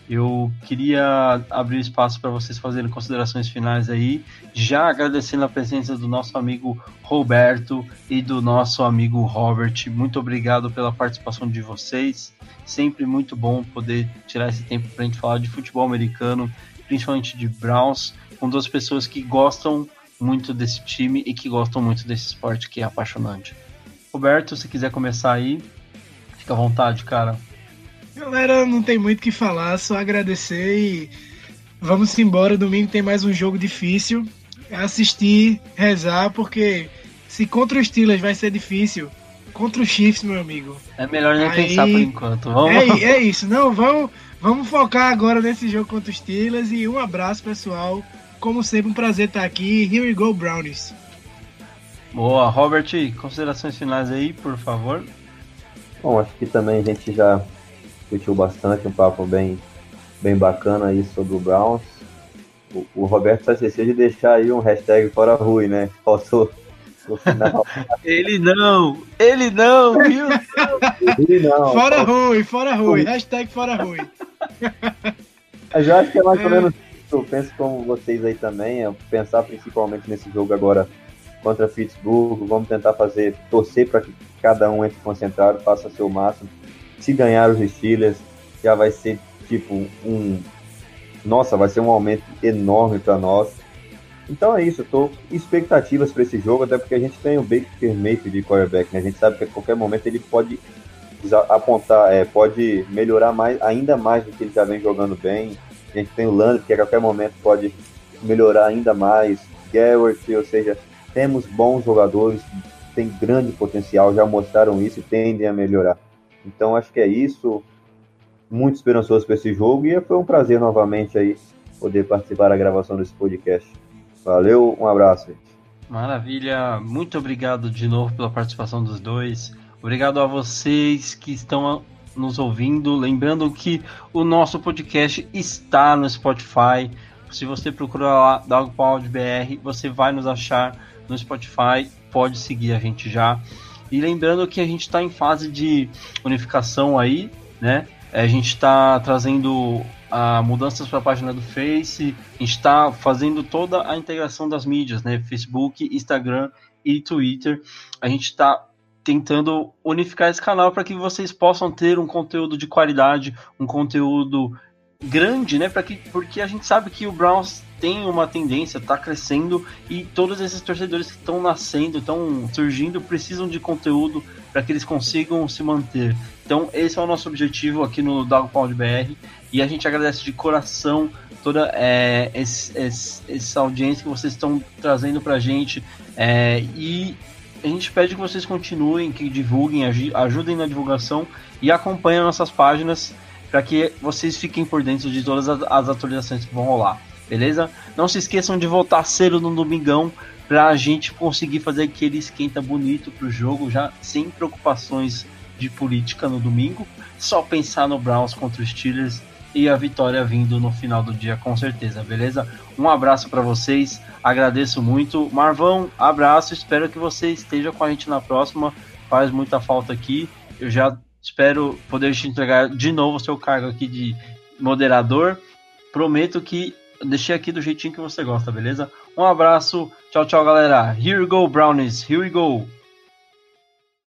Eu queria abrir espaço para vocês fazerem considerações finais aí, já agradecendo a presença do nosso amigo Roberto e do nosso amigo Robert. Muito obrigado pela participação de vocês. Sempre muito bom poder tirar esse tempo para a gente falar de futebol americano, principalmente de Browns, com duas pessoas que gostam muito desse time e que gostam muito desse esporte que é apaixonante. Roberto, se quiser começar aí, fica à vontade, cara. Galera, não tem muito o que falar, só agradecer e vamos embora. Domingo tem mais um jogo difícil. Assistir, rezar, porque se contra os Steelers vai ser difícil, contra os Chiefs, meu amigo. É melhor nem Aí- pensar por enquanto. Vamos. É, é isso, não, vamos, vamos focar agora nesse jogo contra os Steelers e um abraço, pessoal. Como sempre, um prazer estar aqui. Here we go, Brownies. Boa, Robert, considerações finais aí, por favor. Bom, acho que também a gente já discutiu bastante, um papo bem, bem bacana aí sobre o Browns. O, o Roberto só esqueceu de deixar aí um hashtag fora Rui, né? Faltou no final. Ele não! Ele não, viu? Rui não. Fora Rui, fora Rui. Hashtag fora Rui. Mas eu acho que é mais ou menos isso. Eu penso como vocês aí também, é pensar principalmente nesse jogo agora contra Pittsburgh. Vamos tentar fazer, torcer para que cada um entre concentrado, faça seu máximo. Se ganhar os Steelers, já vai ser tipo um. Nossa, vai ser um aumento enorme para nós. Então é isso, eu tô expectativas para esse jogo, até porque a gente tem o Baker Mayfield de quarterback, né? A gente sabe que a qualquer momento ele pode apontar, é, pode melhorar mais, ainda mais do que ele já vem jogando bem. A gente tem o Landry, que a qualquer momento pode melhorar ainda mais. Garrett, ou seja, temos bons jogadores, tem grande potencial, já mostraram isso e tendem a melhorar. Então acho que é isso. Muito esperançoso para esse jogo e foi um prazer novamente aí poder participar da gravação desse podcast. Valeu, um abraço. Maravilha, muito obrigado de novo pela participação dos dois. Obrigado a vocês que estão nos ouvindo. Lembrando que o nosso podcast está no Spotify. Se você procurar lá Dogpound BR, você vai nos achar no Spotify. Pode seguir a gente já. E lembrando que a gente está em fase de unificação aí, né? A gente está trazendo a mudanças para a página do Face, está fazendo toda a integração das mídias, né? Facebook, Instagram e Twitter. A gente está tentando unificar esse canal para que vocês possam ter um conteúdo de qualidade, um conteúdo grande, né? Para que porque a gente sabe que o Browns tem uma tendência, está crescendo e todos esses torcedores que estão nascendo, estão surgindo, precisam de conteúdo para que eles consigam se manter. Então esse é o nosso objetivo aqui no Dog Pound BR e a gente agradece de coração toda é, esse, esse, essa audiência que vocês estão trazendo para a gente é, e a gente pede que vocês continuem, que divulguem, ajudem na divulgação e acompanhem nossas páginas para que vocês fiquem por dentro de todas as atualizações que vão rolar, beleza? Não se esqueçam de voltar cedo no domingão para a gente conseguir fazer aquele esquenta bonito pro jogo, já sem preocupações de política no domingo, só pensar no Browns contra os Steelers e a vitória vindo no final do dia com certeza, beleza? Um abraço para vocês, agradeço muito. Marvão, abraço, espero que você esteja com a gente na próxima. Faz muita falta aqui. Eu já espero poder te entregar de novo o seu cargo aqui de moderador. Prometo que deixei aqui do jeitinho que você gosta, beleza? Um abraço, tchau, tchau, galera. Here we go, Brownies, here we go.